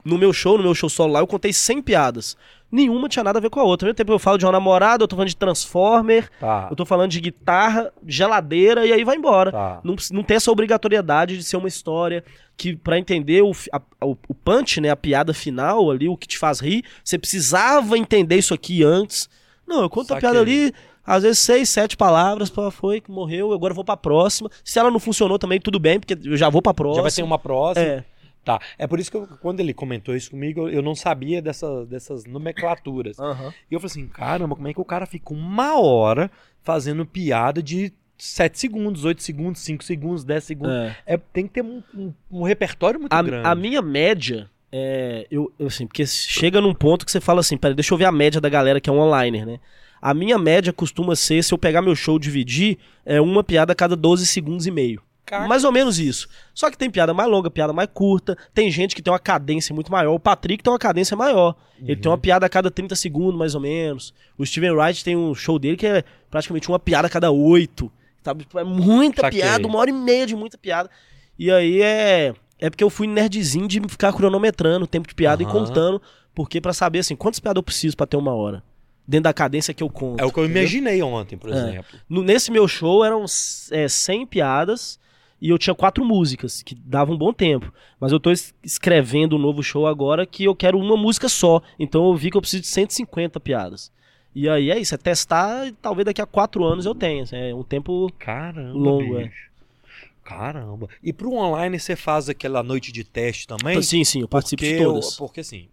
no meu show, no meu show solo lá, eu contei 100 piadas. Nenhuma tinha nada a ver com a outra. Ao mesmo tempo eu falo de uma namorada, eu tô falando de Transformer, Tá, eu tô falando de guitarra, geladeira e aí vai embora. tá. Não, não tem essa obrigatoriedade de ser uma história que, pra entender o, a- o, o punch, né, a piada final ali, o que te faz rir, você precisava entender isso aqui antes. Não, eu conto a Saquei. piada ali, às vezes seis, sete palavras, pá, foi, morreu, agora eu vou pra próxima. Se ela não funcionou também, tudo bem, porque eu já vou pra próxima. Já vai ter uma próxima. É, Tá. É por isso que eu- quando ele comentou isso comigo, eu- não sabia dessa, dessas nomenclaturas. aham. E eu falei assim, caramba, como é que o cara fica uma hora fazendo piada de 7 segundos, 8 segundos, 5 segundos, 10 segundos? É. É, tem que ter um, um- um repertório muito A, grande. a minha média é. Eu, eu, assim, porque chega num ponto que você fala assim, peraí, deixa eu ver a média da galera que é um onliner, né? A minha média costuma ser, se eu pegar meu show e dividir, é uma piada a cada 12 segundos e meio. Mais ou menos isso. Só que tem piada mais longa, piada mais curta. Tem gente que tem uma cadência muito maior. O Patrick tem uma cadência maior. Ele tem uma piada a cada 30 segundos, mais ou menos. O Steven Wright tem um show dele que é praticamente uma piada a cada 8. Sabe? Tipo, É muita Saquei. piada, uma hora e meia de muita piada. E aí é. É porque eu fui nerdzinho de ficar cronometrando o tempo de piada e Aham. contando. Porque pra saber assim, quantas piadas eu preciso pra ter uma hora. Dentro da cadência que eu conto. É o que eu entendeu? imaginei ontem, por É. exemplo. No- nesse meu show eram é, 100 piadas e eu tinha quatro músicas, que dava um bom tempo. Mas eu tô es- escrevendo um novo show agora que eu quero uma música só. Então eu vi que eu preciso de 150 piadas. E aí é isso, é testar e talvez daqui a quatro anos eu tenha. assim, É um tempo. Caramba, Longo, é. Caramba. E pro online você faz aquela noite de teste também? Sim, sim, eu participo porque, de todas. o- porque assim,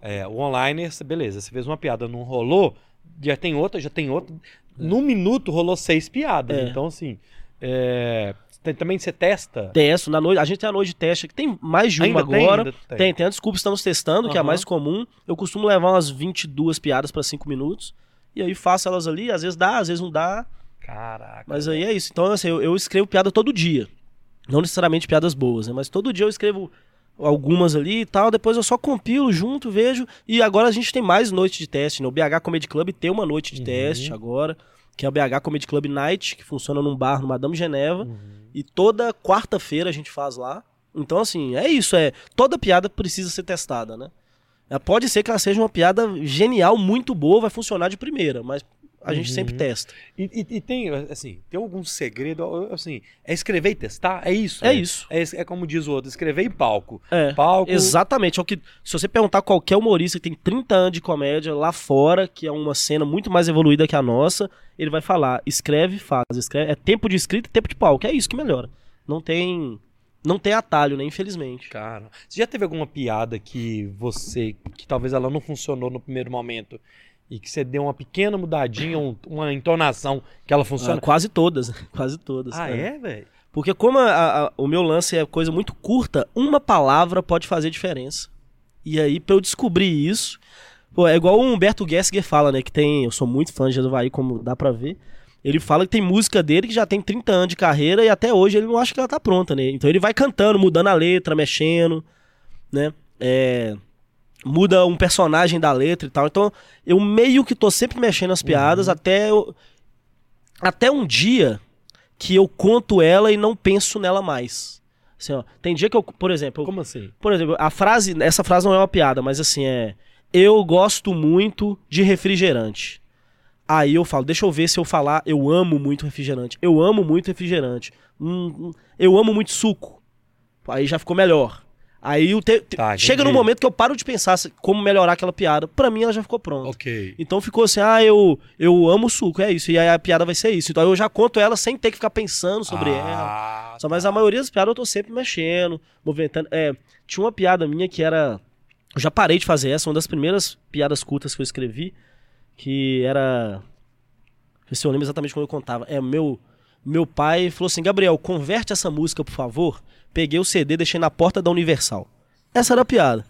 é, o online, beleza, você fez uma piada, não rolou, já tem outra, já tem outra. Num minuto rolou seis piadas. É. Então, assim, é, tem- também você testa. Testo, na noite, a gente tem a noite de teste, que tem mais de uma Ainda tem? agora. Tem. Tem, tem a desculpa, estamos testando, que é a mais comum. Eu costumo levar umas 22 piadas pra 5 minutos. E aí faço elas ali, às vezes dá, às vezes não dá. Caraca. Mas aí é isso. Então, assim, eu, eu escrevo piada todo dia. Não necessariamente piadas boas, né? Mas todo dia eu escrevo algumas ali e tal. Depois eu só compilo junto, vejo. E agora a gente tem mais noite de teste, né? O BH Comedy Club tem uma noite de Uhum. teste agora, que é o BH Comedy Club Night, que funciona num bar no Madame Geneva. Uhum. E toda quarta-feira a gente faz lá. Então, assim, é isso. é Toda piada precisa ser testada, né? É, Pode ser que ela seja uma piada genial, muito boa, vai funcionar de primeira, mas a gente Uhum. sempre testa. E, e- e tem, assim, tem algum segredo, assim, é escrever e testar? É isso? É né? isso. É, é como diz o outro, escrever em palco. É. Palco. Exatamente. É o que, se você perguntar qualquer humorista que tem 30 anos de comédia lá fora, que é uma cena muito mais evoluída que a nossa, ele vai falar: escreve, faz, escreve. É tempo de escrita e tempo de palco. É isso que melhora. Não tem. Não tem atalho, né? Infelizmente. Cara, você já teve alguma piada que você, que talvez ela não funcionou no primeiro momento e que você deu uma pequena mudadinha, um- uma entonação que ela Ah, funciona? quase todas. Quase todas. Ah, cara. é, velho? Porque como a- a- o meu lance é coisa muito curta, uma palavra pode fazer diferença. E aí, pra eu descobrir isso, pô, é igual o Humberto Gessinger fala, né? Que tem. Eu sou muito fã de Havaí, como dá pra ver. Ele fala que tem música dele que já tem 30 anos de carreira e até hoje ele não acha que ela tá pronta, né? Então ele vai cantando, mudando a letra, mexendo, né? É, muda um personagem da letra e tal. Então eu meio que tô sempre mexendo nas piadas até eu- até um dia que eu conto ela e não penso nela mais. Assim, ó, tem dia que eu, por exemplo, eu- Como assim? por exemplo, a frase, essa frase não é uma piada, mas assim é, eu gosto muito de refrigerante. Aí eu falo, deixa eu ver se eu falar, eu amo muito refrigerante. Eu amo muito refrigerante. Hum, hum, eu amo muito suco. Aí já ficou melhor. Aí o te- Tá, chega num momento que eu paro de pensar como melhorar aquela piada. Pra mim ela já ficou pronta. Ok. Então ficou assim, ah, eu, eu amo suco, é isso. E aí a piada vai ser isso. Então eu já conto ela sem ter que ficar pensando sobre ela. ah, Só, mas a maioria das piadas eu tô sempre mexendo, movimentando. É, tinha uma piada minha que era. Eu já parei de fazer essa, uma das primeiras piadas curtas que eu escrevi, que era. Não sei se eu lembro exatamente como eu contava. É, meu, meu pai falou assim: Gabriel, converte essa música, por favor. Peguei o CD, deixei na porta da Universal. Essa era a piada.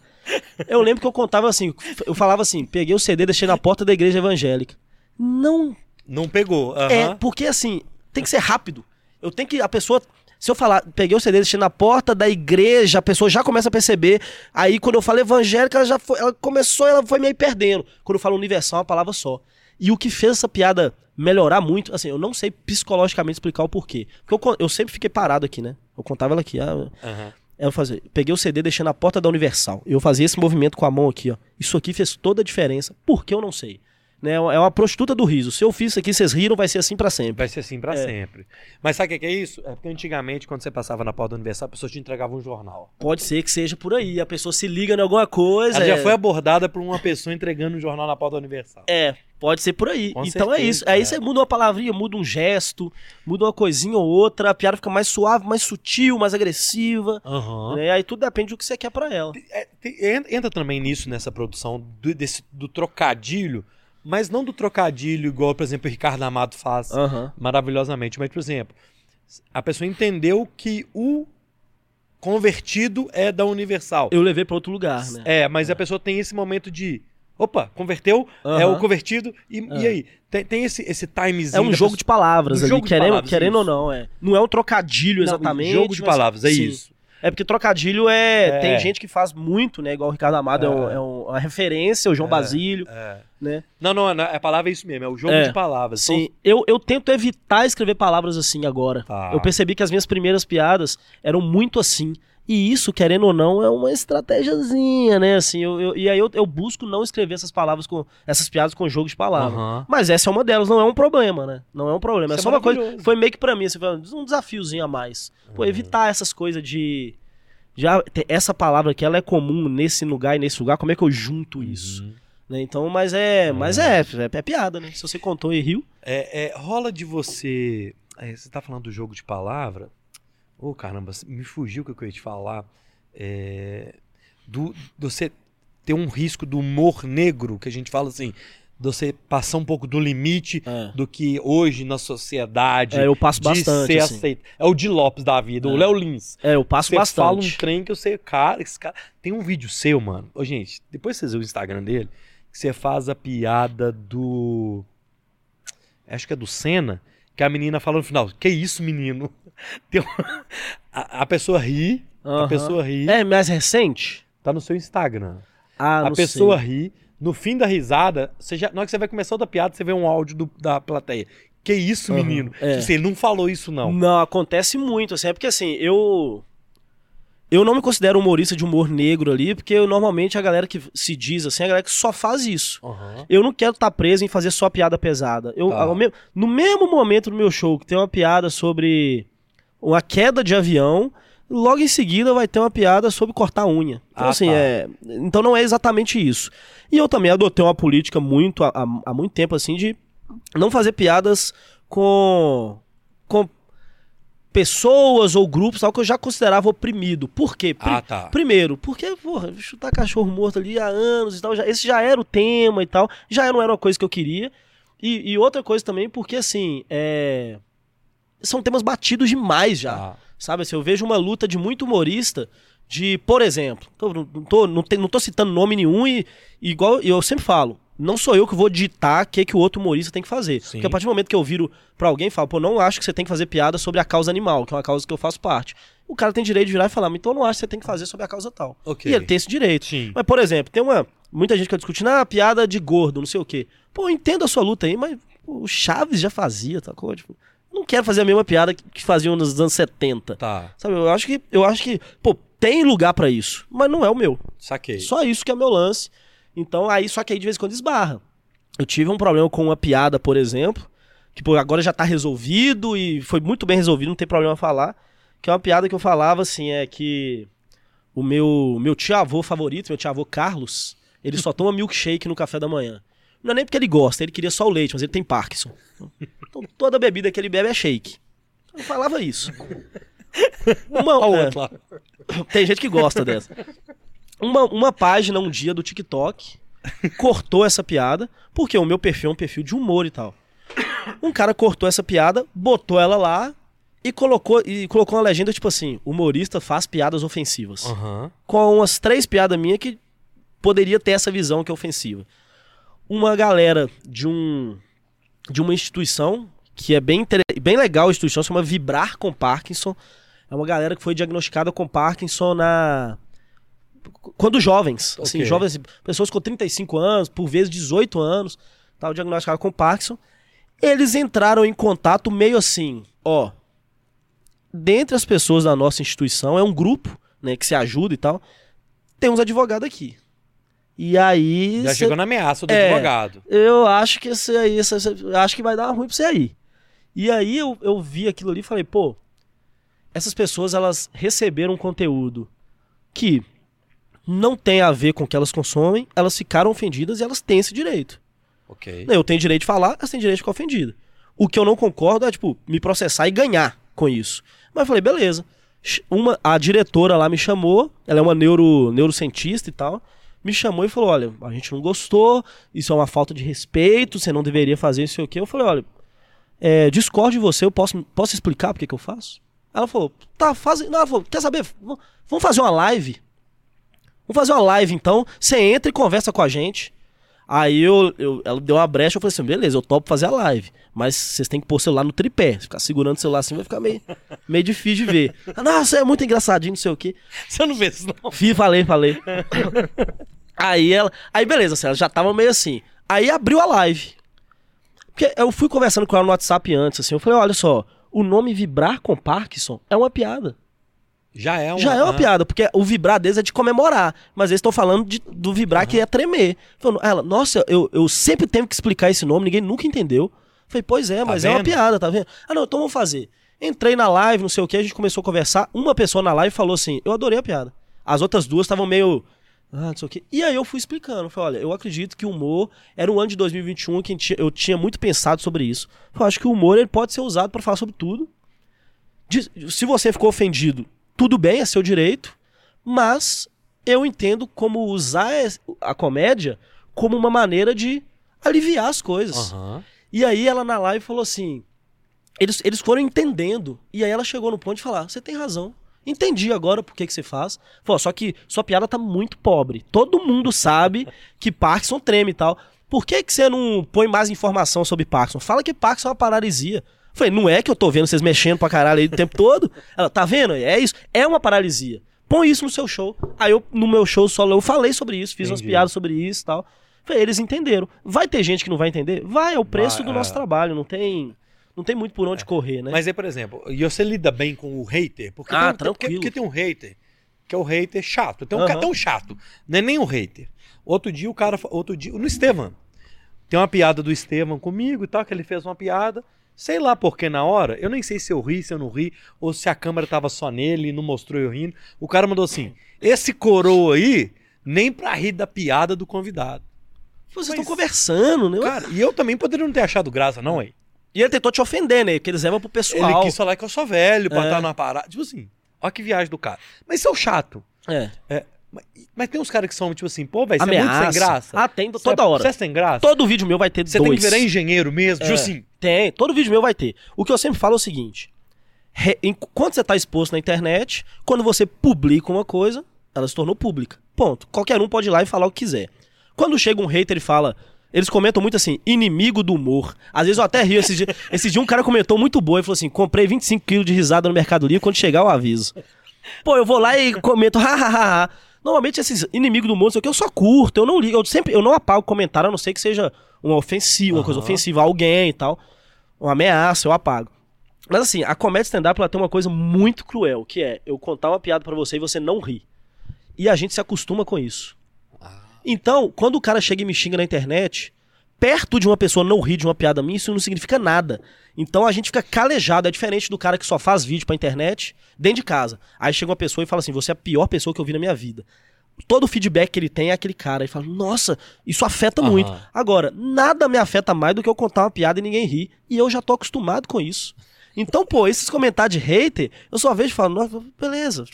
Eu lembro que eu contava assim, eu falava assim, peguei o CD, deixei na porta da igreja evangélica. Não Não pegou. é, porque assim, tem que ser rápido. Eu tenho que. A pessoa. Se eu falar, peguei o CD, deixei na porta da igreja, a pessoa já começa a perceber. Aí, quando eu falo evangélica, ela já foi. Ela começou, ela foi meio perdendo. Quando eu falo universal, é uma palavra só. E o que fez essa piada melhorar muito, assim, eu não sei psicologicamente explicar o porquê. Porque eu, eu sempre fiquei parado aqui, né? Eu contava ela aqui. Ah, Aham. eu fazia, peguei o CD, deixei na porta da Universal. Eu fazia esse movimento com a mão aqui, ó. Isso aqui fez toda a diferença. Por que eu não sei? Né? É uma prostituta do riso. Se eu fiz isso aqui, vocês riram, vai ser assim pra sempre. Vai ser assim pra sempre. Mas sabe o que é isso? É porque antigamente, quando você passava na porta do Universal, a pessoa te entregava um jornal. Pode ser que seja por aí. A pessoa se liga em alguma coisa. Ela é... já foi abordada por uma pessoa entregando um jornal na porta da Universal. É, pode ser por aí. Com então é certeza, isso. Aí é. você muda uma palavrinha, muda um gesto, muda uma coisinha ou outra, a piada fica mais suave, mais sutil, mais agressiva. Aham. Né? Aí tudo depende do que você quer pra ela. É, entra também nisso, nessa produção do, desse, do trocadilho, mas não do trocadilho igual, por exemplo, o Ricardo Amado faz Aham. maravilhosamente. Mas, por exemplo, a pessoa entendeu que o convertido é da Universal. Eu levei pra outro lugar, né? É, mas a pessoa tem esse momento de. Opa, converteu, é Aham. o convertido, e, e aí? Tem, tem esse, esse timezinho. É um jogo pessoa- de palavras Um ali, jogo de querendo, palavras, querendo ou não, é. Não é um trocadilho Não, exatamente. jogo de mas- palavras, é sim. isso. É porque trocadilho é, É. Tem gente que faz muito, né? Igual o Ricardo Amado é, É. um- é um- uma referência, o João É. Basílio, É. né? Não, não, a palavra é isso mesmo, é o jogo É. de palavras. Sim, eu, eu tento evitar escrever palavras assim agora. Tá. Eu percebi que as minhas primeiras piadas eram muito assim. E isso, querendo ou não, é uma estratégiazinha, né? Assim, eu, eu- e aí eu, eu busco não escrever essas palavras com. essas piadas com jogo de palavras. Aham. Mas essa é uma delas, não é um problema, né? Não é um problema. É Isso só é uma coisa. Foi meio que pra mim, assim, um desafiozinho a mais. Pô, evitar essas coisas de. Já, te- essa palavra aqui, ela é comum nesse lugar e nesse lugar, como é que eu junto isso? Uhum. Né? Então, mas é. Mas é, é, é piada, né? Se você contou e riu. É, é, rola de você. é, você tá falando do jogo de palavra. Ô, caramba, me fugiu o que eu ia te falar. É, do, você ter um risco do humor negro, que a gente fala assim, você passar um pouco do limite É. do que hoje na sociedade. É, eu passo bastante. assim. É o de Lopes da vida, o É. Léo Lins. É, eu passo Você fala um bastante. trem que eu sei, cara, esse cara. Tem um vídeo seu, mano. Ô, gente, depois vocês veem o Instagram dele, que você faz a piada do. Acho que é do Senna, que a menina fala no final: Que isso, menino? A, a pessoa ri, a Aham. pessoa ri, É mais recente? tá no seu Instagram. Ah, a pessoa sei. ri, no fim da risada, você já, na hora que você vai começar outra piada, você vê um áudio do- da plateia. Que isso, Aham, menino? é. Tipo assim, ele não falou isso, não. Não, acontece muito, assim, é porque assim, eu. Eu não me considero humorista de humor negro ali, porque eu, normalmente a galera que se diz assim, é a galera que só faz isso. Aham. Eu não quero estar preso em fazer só piada pesada. Eu, Tá. ao no mesmo momento do meu show que tem uma piada sobre uma queda de avião, logo em seguida vai ter uma piada sobre cortar unha. Então, Ah, assim, tá. é. Então não é exatamente isso. E eu também adotei uma política muito, há, há muito tempo, assim, de não fazer piadas com. com pessoas ou grupos tal, que eu já considerava oprimido. Por quê? Pri- Ah, tá. Primeiro, porque, porra, chutar cachorro morto ali há anos e tal, já, esse já era o tema e tal, já não era uma coisa que eu queria. E, e outra coisa também, porque assim, é... são temas batidos demais já. Tá. Sabe, assim, eu vejo uma luta de muito humorista de, por exemplo, tô- não, tô, não, tem- não tô citando nome nenhum e, igual eu sempre falo, não sou eu que vou ditar o que, que o outro humorista tem que fazer. Sim. Porque a partir do momento que eu viro pra alguém e falo, pô, não acho que você tem que fazer piada sobre a causa animal, que é uma causa que eu faço parte. O cara tem direito de virar e falar, então eu não acho que você tem que fazer sobre a causa tal. Ok. E ele tem esse direito. Sim. Mas, por exemplo, tem uma. Muita gente que discutindo, ah, piada de gordo, não sei o quê. Pô, eu entendo a sua luta aí, mas pô, o Chaves já fazia, tá? Tipo, não quero fazer a mesma piada que faziam nos anos 70. Tá. Sabe, eu acho que, eu acho que, pô, tem lugar pra isso, mas não é o meu. Saquei. Só isso que é meu lance. Então, aí, só que aí de vez em quando esbarra. Eu tive um problema com uma piada, por exemplo, que pô, agora já tá resolvido e foi muito bem resolvido, não tem problema falar. Que é uma piada que eu falava assim, é que o meu, meu tio-avô favorito, meu tio-avô Carlos, ele só toma milkshake no café da manhã. Não é nem porque ele gosta, ele queria só o leite, mas ele tem Parkinson. Então toda bebida que ele bebe é shake. Eu falava isso. Uma, é, outro lá. tem gente que gosta dessa. Uma, uma página um dia do TikTok cortou essa piada, porque o meu perfil é um perfil de humor e tal. Um cara cortou essa piada, botou ela lá E colocou, e colocou uma legenda tipo assim: humorista faz piadas ofensivas. Aham. Com umas três piadas minhas que poderia ter essa visão que é ofensiva. Uma galera de um de uma instituição que é bem, bem legal a instituição, se chama Vibrar com Parkinson. É uma galera que foi diagnosticada com Parkinson na quando jovens, assim, Ok. jovens, pessoas com 35 anos, por vezes 18 anos, estavam diagnosticadas com Parkinson. Eles entraram em contato meio assim, ó, dentre as pessoas da nossa instituição, é um grupo, né, que se ajuda e tal, tem uns advogados aqui. E aí... Já cê- chegou na ameaça do É. advogado. eu acho que esse aí, esse- acho que vai dar ruim pra você aí. E aí eu, eu vi aquilo ali e falei, pô, essas pessoas elas receberam conteúdo que não tem a ver com o que elas consomem, elas ficaram ofendidas e elas têm esse direito. Ok. Eu tenho direito de falar, elas têm direito de ficar ofendidas. O que eu não concordo é, tipo, me processar e ganhar com isso. Mas eu falei, beleza. Uma, a diretora lá me chamou, ela é uma neuro, neurocientista e tal, me chamou e falou, olha, a gente não gostou, isso é uma falta de respeito, você não deveria fazer isso e o quê. Eu falei, olha, é, discordo de você, eu posso, posso explicar por que que eu faço? Ela falou, tá, faz. Não, ela falou, quer saber? Vamos fazer uma live. Vamos fazer uma live então. Você entra e conversa com a gente. Aí eu, eu- ela deu uma brecha, eu falei assim, beleza, eu topo fazer a live. Mas vocês têm que pôr o celular no tripé. Se ficar segurando o celular assim vai ficar meio, meio difícil de ver. Ah, Nossa, é muito engraçadinho, não sei o quê. Você não vê isso, não? Fih, falei, falei. aí ela. Aí beleza, assim, ela já tava meio assim. Aí abriu a live. Porque eu fui conversando com ela no WhatsApp antes, assim. Eu falei, olha só, o nome Vibrar com Parkinson é uma piada. Já é uma, Já é uma ah, piada, porque o vibrar deles é de comemorar. Mas eles estão falando de- do vibrar que é tremer. Falando, ela, nossa, eu, eu sempre tenho que explicar esse nome, ninguém nunca entendeu. Falei, pois é, mas é uma piada, tá vendo? Ah, não, então vamos fazer. Entrei na live, não sei o que, a gente começou a conversar. Uma pessoa na live falou assim: eu adorei a piada. As outras duas estavam meio. Ah, não sei o quê. E aí eu fui explicando. Falei, olha, eu acredito que o humor era um ano de 2021 que eu tinha muito pensado sobre isso. Eu acho que o humor ele pode ser usado para falar sobre tudo. Se você ficou ofendido, tudo bem, é seu direito, mas eu entendo como usar a comédia como uma maneira de aliviar as coisas. Aham. E aí ela na live falou assim: eles, eles foram entendendo. E aí ela chegou no ponto de falar: você tem razão. Entendi agora por que, que você faz. Falou, só que sua piada tá muito pobre. Todo mundo sabe que Parkinson treme e tal. Por que, que você não põe mais informação sobre Parkinson? Fala que Parkinson é uma paralisia. Falei, não é que eu tô vendo vocês mexendo pra caralho aí o tempo todo? Ela, tá vendo? É isso. É uma paralisia. Põe isso no seu show. Aí eu, no meu show solo, eu falei sobre isso, fiz umas Entendi. piadas sobre isso e tal. Falei, eles entenderam. Vai ter gente que não vai entender? Vai, é o preço Vai, do é. nosso trabalho. Não tem, não tem muito por onde correr, né? Mas aí, por exemplo, e você lida bem com o hater? Porque Ah, tem, um- tranquilo. Porque, porque tem um hater, que é o hater chato. Tem um Aham. cara tão chato, não é nem um hater. Outro dia o cara, outro dia, no Estevam, tem uma piada do Estevam comigo e tal, que ele fez uma piada, sei lá por que na hora, eu nem sei se eu ri, se eu não ri, ou se a câmera tava só nele e não mostrou eu rindo. O cara mandou assim, esse coroa aí, nem pra rir da piada do convidado. Vocês estão conversando, né? Cara, e eu também poderia não ter achado graça, não, aí. E ele tentou te ofender, né? Porque eles levam pro pessoal. Ele quis falar que eu sou velho pra É. estar numa parada. Tipo assim, olha que viagem do cara. Mas isso é o chato. É. É, mas, mas tem uns caras que são, tipo assim, pô, velho, você é muito sem graça. Ah, tem Você toda é- hora. Você é sem graça? Todo vídeo meu vai ter Você tem que virar engenheiro mesmo. Tipo É. assim, Tem, todo vídeo meu vai ter. O que eu sempre falo é o seguinte: re- quando você tá exposto na internet, quando você publica uma coisa, ela se tornou pública. Ponto. Qualquer um pode ir lá e falar o que quiser. Quando chega um hater e fala. Eles comentam muito assim, inimigo do humor. Às vezes eu até rio. Esse dia, esse dia um cara comentou muito boa e falou assim: comprei 25 quilos de risada no Mercado Livre, quando chegar eu aviso. Pô, eu vou lá e comento, hahaha. Normalmente esses inimigos do não sei o que, eu só curto, eu não ligo, eu sempre, eu não apago comentário, a não ser que seja uma ofensiva, uma coisa Aham. ofensiva a alguém e tal. Uma ameaça, eu apago. Mas assim, a comédia stand-up ela tem uma coisa muito cruel, que é eu contar uma piada pra você e você não ri. E a gente se acostuma com isso. Então, quando o cara chega e me xinga na internet, perto de uma pessoa não rir de uma piada minha, isso não significa nada. Então a gente fica calejado, é diferente do cara que só faz vídeo pra internet dentro de casa. Aí chega uma pessoa e fala assim: você é a pior pessoa que eu vi na minha vida. Todo o feedback que ele tem é aquele cara. E fala, nossa, isso afeta Aham. muito. Agora, nada me afeta mais do que eu contar uma piada e ninguém rir. E eu já tô acostumado com isso. Então, pô, esses comentários de hater, eu só vejo e falo, nossa, beleza,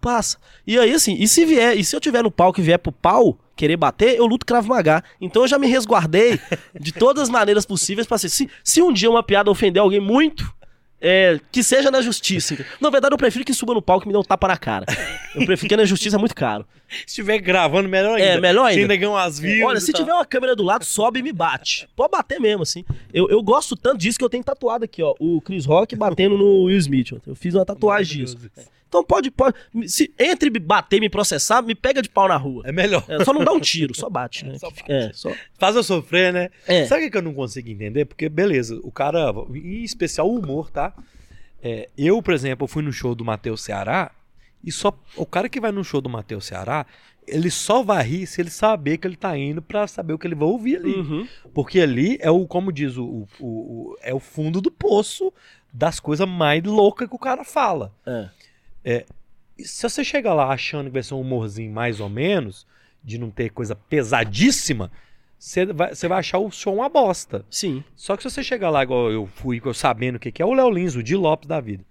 passa. E aí, assim, e se vier, e se eu tiver no palco e vier pro pau querer bater, eu luto Krav Maga. Então eu já me resguardei de todas as maneiras possíveis pra ser. Se, se um dia uma piada ofender alguém muito, É, que seja na justiça. Na verdade, eu prefiro que suba no palco e me dê um tapa na cara. Eu prefiro que na justiça é muito caro. Se estiver gravando, melhor ainda. É, melhor ainda. Tem negão as views Olha, se tiver uma câmera do lado, sobe e me bate. Pode bater mesmo, assim. Eu, eu gosto tanto disso que eu tenho tatuado aqui, ó. O Chris Rock batendo no Will Smith. Eu fiz uma tatuagem disso. Então pode, pode. Se entre me bater me processar, me pega de pau na rua. É melhor. É, só não dá um tiro, só bate, né? Só bate. É, só. Faz eu sofrer, né? É. Sabe o que eu não consigo entender? Porque, beleza, o cara. Em especial o humor, tá? É, eu, por exemplo, fui no show do Matheus Ceará e só. O cara que vai no show do Matheus Ceará, ele só vai rir se ele saber que ele tá indo pra saber o que ele vai ouvir ali. Uhum. Porque ali é o, como diz o- o- o- é o fundo do poço das coisas mais loucas que o cara fala. É. E se você chegar lá achando que vai ser um humorzinho mais ou menos, de não ter coisa pesadíssima, você vai, você vai achar o show uma bosta. Sim. Só que se você chegar lá, igual eu fui, eu sabendo o que, que é o Léo Lins, o Di Lopes da vida.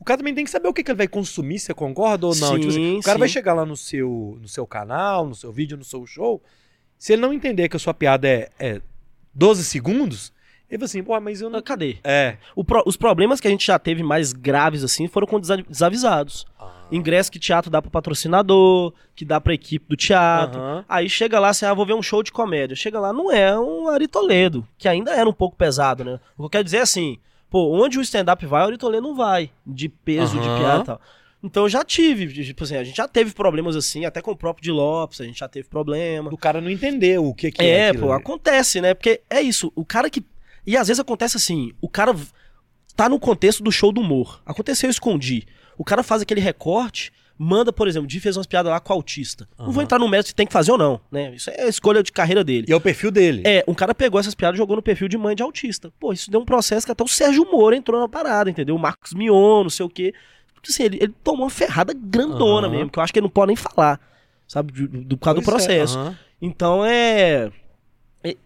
O cara também tem que saber o que, que ele vai consumir, você concorda ou não? Sim, Tipo assim, o cara sim. vai chegar lá no seu, no seu canal, no seu vídeo, no seu show. Se ele não entender que a sua piada é, é 12 segundos, ele vai assim, pô, mas eu não. Cadê? É. O pro- os problemas que a gente já teve mais graves assim foram com desa- desavisados. Ingresso que teatro dá pro patrocinador, que dá pra equipe do teatro. Aí chega lá, assim, ah, vou ver um show de comédia. Chega lá, não é um Ari Toledo, que ainda era um pouco pesado, né? O que eu quero dizer é assim, pô, onde o stand-up vai, o Ari Toledo não vai, de peso, de piada e tal. Então eu já tive, tipo assim, a gente já teve problemas assim, até com o próprio de Lopes, a gente já teve problema. Do cara não entender o que, que é. É, pô, ali. acontece, né? Porque é isso, o cara que. E às vezes acontece assim, o cara tá no contexto do show do humor. Aconteceu isso com o cara faz aquele recorte, manda, por exemplo, o Di fez umas piadas lá com autista. Não vou entrar no mérito se tem que fazer ou não, né? Isso é a escolha de carreira dele. E é o perfil dele. É, um cara pegou essas piadas e jogou no perfil de mãe de autista. Pô, isso deu um processo que até o Sérgio Moro entrou na parada, entendeu? O Marcos Mion, não sei o quê. Porque assim, ele, ele tomou uma ferrada grandona Aham. mesmo, que eu acho que ele não pode nem falar, sabe? Do, do, por causa do Pois é, processo. aham. Então é. É,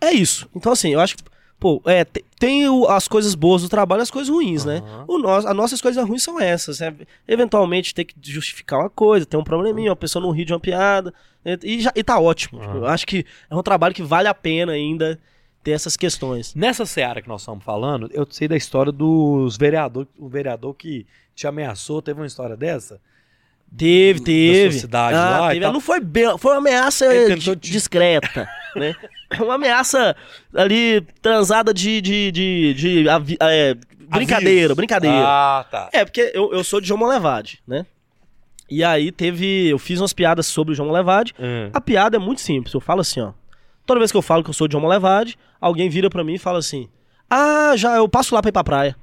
é isso. Então, assim, eu acho que. Pô, é, te- tem o- as coisas boas do trabalho e as coisas ruins, né? Aham. O nosso, as nossas coisas ruins são essas. né? Eventualmente ter que justificar uma coisa, ter um probleminha, uma pessoa não ri de uma piada. né? E, já, e tá ótimo. Aham. Eu acho que é um trabalho que vale a pena ainda ter essas questões. Nessa seara que nós estamos falando, eu sei da história dos vereadores. O vereador que te ameaçou, teve uma história dessa? Teve, Da teve. sua cidade ah, lá e teve. tal. Não foi bem, foi uma ameaça discreta, né? Uma ameaça ali transada de, de, de, de é, brincadeira, brincadeira. Ah, tá. É, porque eu, eu sou de João Molevade, né? E aí teve. Eu fiz umas piadas sobre o João Molevade. Hum. A piada é muito simples. Eu falo assim, ó. Toda vez que eu falo que eu sou de João Molevade, alguém vira pra mim e fala assim: Ah, já, eu passo lá pra ir pra praia.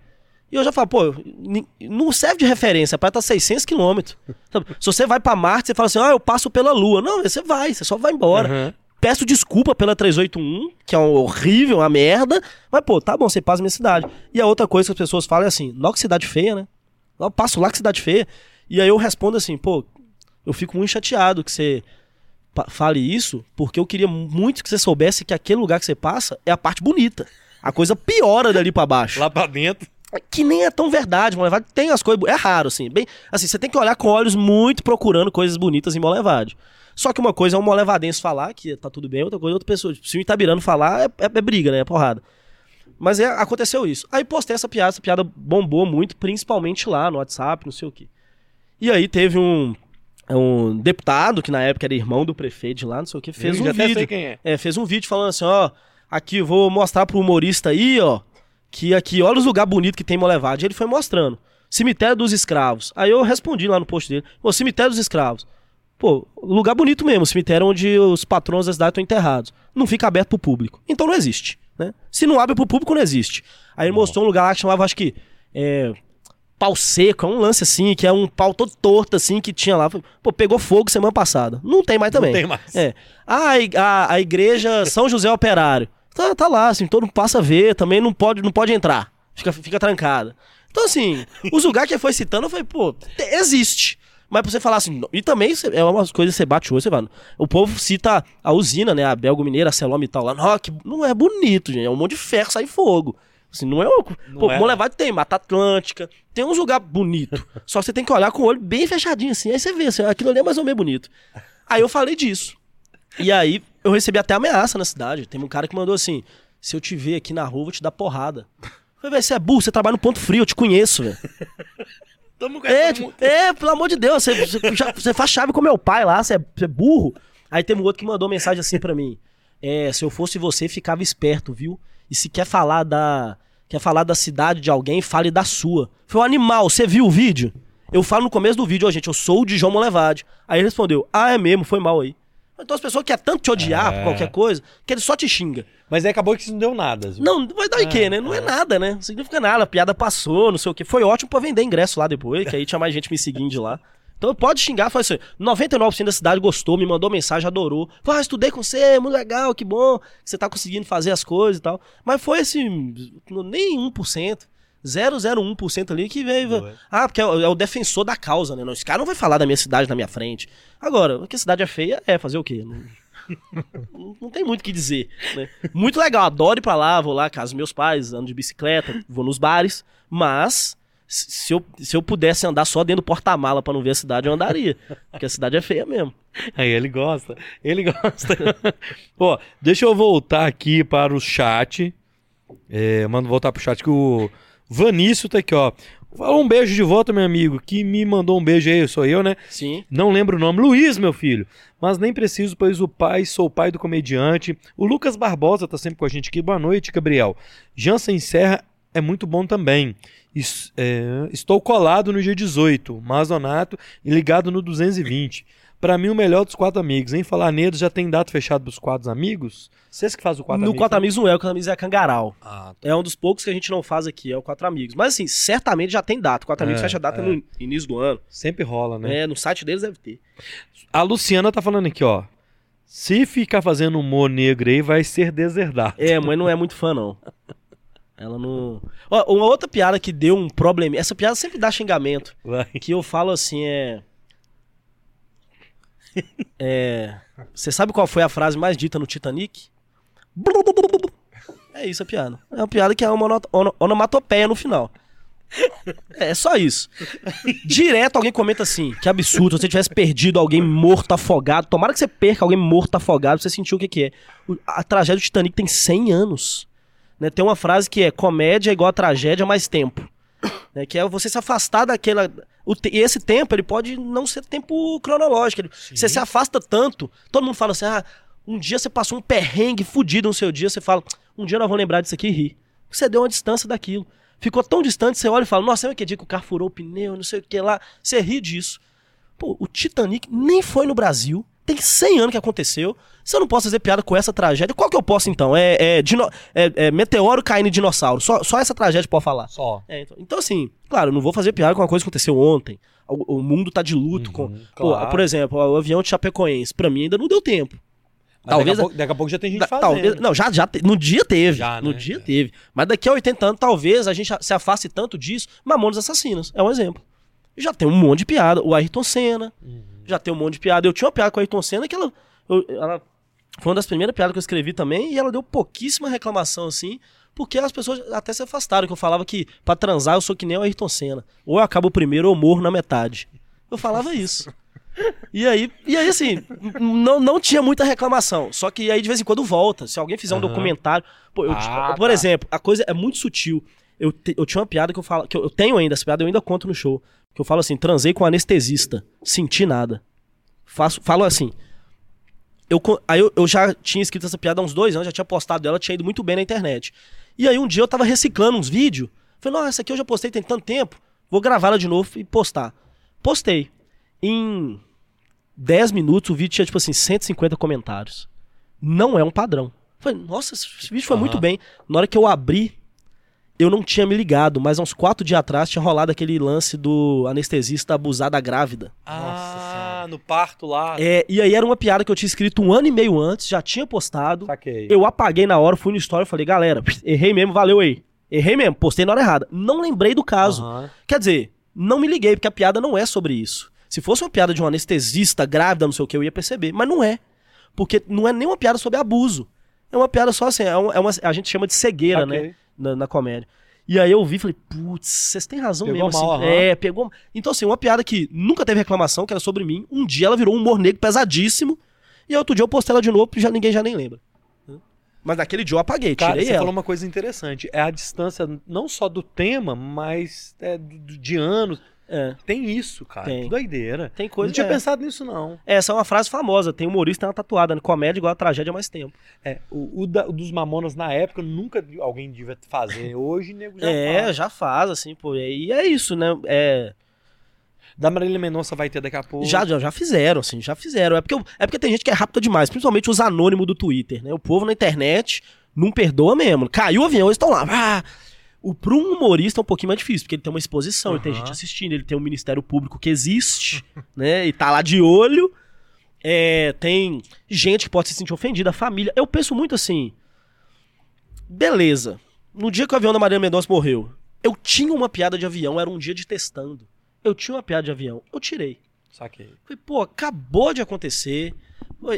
E eu já falo, pô, não serve de referência, a praia tá 600 quilômetros. Se você vai pra Marte, você fala assim, ah, eu passo pela Lua. Não, você vai, você só vai embora. Aham. Peço desculpa pela 381, que é um horrível, uma merda. Mas, pô, tá bom, você passa minha cidade. E a outra coisa que as pessoas falam é assim: não, que cidade feia, né? Eu passo lá que cidade feia. E aí eu respondo assim, pô, eu fico muito chateado que você fale isso, porque eu queria muito que você soubesse que aquele lugar que você passa é a parte bonita. A coisa piora dali pra baixo. Lá pra dentro. Que nem é tão verdade, Molevade tem as coisas. É raro, assim. Bem, assim, você tem que olhar com olhos muito procurando coisas bonitas em Molevade. Só que uma coisa é um molevadense falar que tá tudo bem, outra coisa é outra pessoa. Se o Itabirano falar, é, é- é briga, né? É porrada. Mas é, aconteceu isso. Aí postei essa piada, essa piada bombou muito, principalmente lá no WhatsApp, não sei o quê. E aí teve um, um deputado, que na época era irmão do prefeito de lá, não sei o quê, fez Eu um vídeo. quem é. É, fez um vídeo falando assim, ó, aqui eu vou mostrar pro humorista aí, ó, que aqui, olha os lugares bonitos que tem em Molevade. E ele foi mostrando. Cemitério dos Escravos. Aí eu respondi lá no post dele, pô, Cemitério dos Escravos. Pô, lugar bonito mesmo, cemitério onde os patrões da cidade estão enterrados. Não fica aberto pro público. Então não existe, né? Se não abre pro público, não existe. Aí ele mostrou um lugar lá que chamava, acho que, é, pau seco, é um lance assim, que é um pau todo torto assim, que tinha lá. Pô, pegou fogo semana passada. Não tem mais também. Não tem mais. É. Ah, a, a igreja São José Operário. Tá, tá lá, assim, todo mundo passa a ver, também não pode, não pode entrar. Fica, fica trancada. Então, assim, os lugares que foi citando, eu falei, pô, te- existe. Mas pra você falar assim, e também é umas coisas que você bate o olho, você fala. O povo cita a usina, né? A Belgo Mineira, a Celome e tal lá. Não, que não é bonito, gente. É um monte de ferro, sai fogo. Assim, não é o. Pô, é. Molevade tem Mata Atlântica, tem uns lugares bonitos. Só que você tem que olhar com o olho bem fechadinho, assim. Aí você vê, assim, aquilo ali é mais ou menos bonito. Aí eu falei disso. E aí eu recebi até ameaça na cidade. Tem um cara que mandou assim: se eu te ver aqui na rua, eu vou te dar porrada. falei, velho, você é burro, você trabalha no ponto frio, eu te conheço, velho. É, tipo, é, pelo amor de Deus, você, você, já- você faz chave com meu pai lá, você é, você é burro. Aí tem um outro que mandou mensagem assim pra mim. É, se eu fosse você, ficava esperto, viu? E se quer falar da. Quer falar da cidade de alguém, fale da sua. Foi um animal, você viu o vídeo? Eu falo no começo do vídeo, ó, gente, eu sou o Dijon Molevade. Aí ele respondeu, ah, é mesmo, foi mal aí. Então as pessoas querem tanto te odiar É. por qualquer coisa, que ele só te xinga. Mas aí acabou que isso não deu nada. viu? Não, vai dar em quê, né? Não é nada, né? Não significa nada. A piada passou, não sei o quê. Foi ótimo pra vender ingresso lá depois, que aí tinha mais gente me seguindo de lá. Então pode xingar, fala assim, 99% da cidade gostou, me mandou mensagem, adorou. Falou, ah, estudei com você, muito legal, que bom, que você tá conseguindo fazer as coisas e tal. Mas foi esse, nem 1%, 001% ali que veio. Ah, porque é o, é o defensor da causa, né? Não, esse cara não vai falar da minha cidade na minha frente. Agora, que a cidade é feia, é fazer o quê? Não, não- não tem muito o que dizer. né? Muito legal, adoro ir pra lá, vou lá, casa dos meus pais, ando de bicicleta, vou nos bares, mas se eu, se eu pudesse andar só dentro do porta-mala pra não ver a cidade, eu andaria. Porque a cidade é feia mesmo. Aí ele gosta, ele gosta. Ó, deixa eu voltar aqui para o chat. É, mando voltar pro chat que o Vanício tá aqui, ó. Um beijo de volta, meu amigo, que me mandou um beijo aí, sou eu, né? Sim. Não lembro o nome. Luiz, meu filho. Mas nem preciso, pois o pai, sou o pai do comediante. O Lucas Barbosa tá sempre com a gente aqui. Boa noite, Gabriel. Jansen Serra é muito bom também. Es- é, estou colado no dia 18, Mazonato, e ligado no 220. Pra mim, o melhor dos quatro amigos. Em falar neles, já tem data fechada pros quatro amigos? Vocês que fazem o quatro no amigos? Quatro né? Amigos não é, o Quatro Amigos é Cangaral. Ah, É um dos poucos que a gente não faz aqui, é o Quatro Amigos. Mas assim, certamente já tem data. Quatro Amigos É, fecha a data é. no início do ano. sempre rola, né? É, no site deles deve ter. A Luciana tá falando aqui, ó. Se ficar fazendo humor negro aí, vai ser deserdado. É, mãe não é muito fã, não. Ela não. Ó, uma outra piada que deu um problema. Essa piada sempre dá xingamento. Vai. Que eu falo assim, é. É. Você sabe qual foi a frase mais dita no Titanic? É isso a piada. É uma piada que é uma ono- ono- onomatopeia no final. É, é só isso. Direto alguém comenta assim: que absurdo, se você tivesse perdido alguém morto, afogado. Tomara que você perca alguém morto, afogado, pra você sentir o que, que é. A tragédia do Titanic tem 100 anos. Né? Tem uma frase que é: comédia é igual a tragédia mais tempo. Né? Que é você se afastar daquela. E esse tempo, ele pode não ser tempo cronológico. Ele- Você se afasta tanto. Todo mundo fala assim: ah, um dia você passou um perrengue fudido no seu dia. Você fala: um dia nós vamos lembrar disso aqui e rir. Você deu uma distância daquilo. Ficou tão distante, você olha e fala: Nossa, lembra aquele dia que o carro furou o pneu, não sei o que lá. Você ri disso. Pô, o Titanic nem foi no Brasil. Tem 100 anos que aconteceu. Se eu não posso fazer piada com essa tragédia, qual que eu posso então? É, é, dino- é- é meteoro caindo em dinossauro. Só, só essa tragédia pode falar. Só. É, então, então, assim, claro, não vou fazer piada com uma coisa que aconteceu ontem. O, o mundo tá de luto. com, Pô, claro. por exemplo, o avião de Chapecoense. Pra mim ainda não deu tempo. Mas Talvez- Daqui a, pouco, daqui a pouco já tem gente Da- fazendo. talvez, não, já, já no dia teve. Já, no né? dia Já. teve. Mas daqui a 80 anos, talvez a gente se afaste tanto disso. Mamonas Assassinas é um exemplo. Já tem um monte de piada. O Ayrton Senna. Uhum. Já tem um monte de piada. Eu tinha uma piada com o Ayrton Senna que ela, eu- ela foi uma das primeiras piadas que eu escrevi também. E ela deu pouquíssima reclamação assim. Porque as pessoas até se afastaram. Que eu falava que pra transar eu sou que nem o Ayrton Senna. Ou eu acabo primeiro ou morro na metade. Eu falava isso. E aí, e aí assim, não, não tinha muita reclamação. Só que aí de vez em quando volta. Se alguém fizer um Aham. documentário. Pô, eu, Ah, por tá. exemplo, a coisa é muito sutil. Eu, te- eu tinha uma piada que eu falo. Que eu, eu tenho ainda, essa piada eu ainda conto no show. Que eu falo assim: transei com anestesista. Senti nada. Faço, falo assim. Eu, aí eu, eu já tinha escrito essa piada há uns dois anos, já tinha postado ela, tinha ido muito bem na internet. E aí um dia eu tava reciclando uns vídeos. Falei, nossa, essa aqui eu já postei tem tanto tempo. Vou gravá-la de novo e postar. Postei. Em 10 minutos o vídeo tinha, tipo assim, 150 comentários. Não é um padrão. Falei, nossa, esse vídeo foi Aham. muito bem. Na hora que eu abri, eu não tinha me ligado, mas há uns quatro dias atrás tinha rolado aquele lance do anestesista abusar da grávida. Ah, no parto lá. É, e aí era uma piada que eu tinha escrito um ano e meio antes, já tinha postado. Saquei. Eu apaguei na hora, fui no story e falei, galera, errei mesmo, valeu aí. Errei mesmo, postei na hora errada. Não lembrei do caso. Aham. Quer dizer, não me liguei, porque a piada não é sobre isso. Se fosse uma piada de um anestesista grávida, não sei o que, eu ia perceber. Mas não é. Porque não é nem uma piada sobre abuso. É uma piada só assim, é uma, é uma- a gente chama de cegueira, Saquei. né? Na, na comédia. E aí eu vi e falei, putz, vocês têm razão Pegou mesmo. mal, assim. aham. É, pegou. Então, assim, uma piada que nunca teve reclamação, que era sobre mim, um dia ela virou um humor negro pesadíssimo. E outro dia eu postei ela de novo e já, ninguém já nem lembra. Mas naquele dia eu apaguei, Cara, tirei você ela. falou uma coisa interessante. É a distância não só do tema, mas é, de anos. É, Tem isso, cara. Tem. Que doideira. tem coisa. não tinha é. pensado nisso, não. Essa é uma frase famosa. Tem humorista tem uma tatuada, né? Comédia igual a tragédia há mais tempo. É, o, o da- o dos Mamonas na época nunca alguém devia fazer. Hoje, nego já é, faz. já faz, assim, pô. E é isso, né? É, Da Marília Mendonça vai ter daqui a pouco. já, já, já fizeram, assim, já fizeram. É porque, é porque tem gente que é rápida demais, principalmente os anônimos do Twitter, né? O povo na internet não perdoa mesmo. Caiu o avião, eles estão lá. Ah! O, para um humorista é um pouquinho mais difícil, porque ele tem uma exposição, ele tem gente assistindo, ele tem um Ministério Público que existe, né? E tá lá de olho. É, tem gente que pode se sentir ofendida, a família. Eu penso muito assim. Beleza. No dia que o avião da Maria Mendonça morreu, eu tinha uma piada de avião, era um dia de testando. Eu tinha uma piada de avião, eu tirei. Saquei. Falei, pô, acabou de acontecer.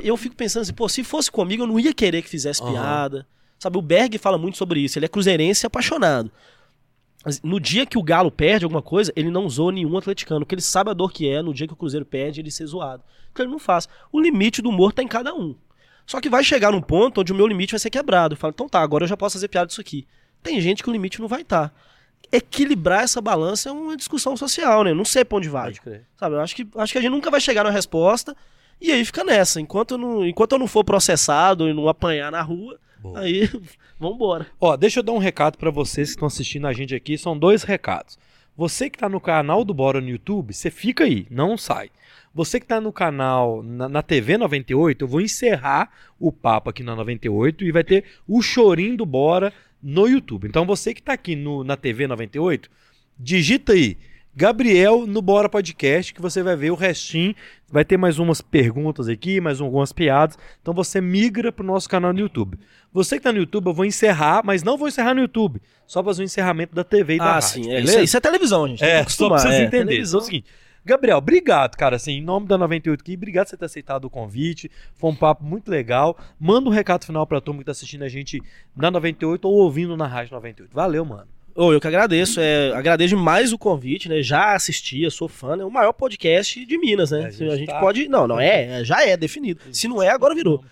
Eu fico pensando assim, pô, se fosse comigo, eu não ia querer que fizesse Aham. piada. Sabe, o Berg fala muito sobre isso. Ele é cruzeirense e apaixonado. No dia que o Galo perde alguma coisa, ele não zoa nenhum atleticano, porque ele sabe a dor que é no dia que o Cruzeiro perde ele ser zoado. Então ele não faz. O limite do humor tá em cada um. Só que vai chegar num ponto onde o meu limite vai ser quebrado. Eu falo, então tá, agora eu já posso fazer piada disso aqui. Tem gente que o limite não vai estar. Equilibrar essa balança é uma discussão social, né? Eu não sei pra onde vai. Sabe, eu acho que, acho que a gente nunca vai chegar na resposta. E aí fica nessa. Enquanto eu não, enquanto eu não for processado e não apanhar na rua, Boa. aí vambora. Ó, deixa eu dar um recado pra vocês que estão assistindo a gente aqui. São dois recados. Você que tá no canal do Bora no YouTube, você fica aí, não sai. Você que tá no canal, na, na TV 98, eu vou encerrar o papo aqui na 98 e vai ter o chorinho do Bora no YouTube. Então você que tá aqui no, na TV 98, digita aí Gabriel no Bora Podcast, que você vai ver o restinho. Vai ter mais umas perguntas aqui, mais algumas piadas. Então você migra pro nosso canal no YouTube. Você que tá no YouTube, eu vou encerrar, mas não vou encerrar no YouTube. Só fazer o encerramento da TV e da ah, rádio. sim. É, isso, é- isso é televisão, gente. É, só pra vocês é, entenderem. televisão. Então é o seguinte, Gabriel, obrigado, cara, assim, em nome da 98 aqui, obrigado por você ter aceitado o convite, foi um papo muito legal, manda um recado final pra turma que tá assistindo a gente na 98 ou ouvindo na Rádio 98, valeu, mano. Ô, eu que agradeço. É, agradeço demais o convite, né? Já assistia, sou fã. É o maior podcast de Minas, né? É, a gente a gente tá- pode. Não, não é. é, Já é definido. Se não é, agora virou.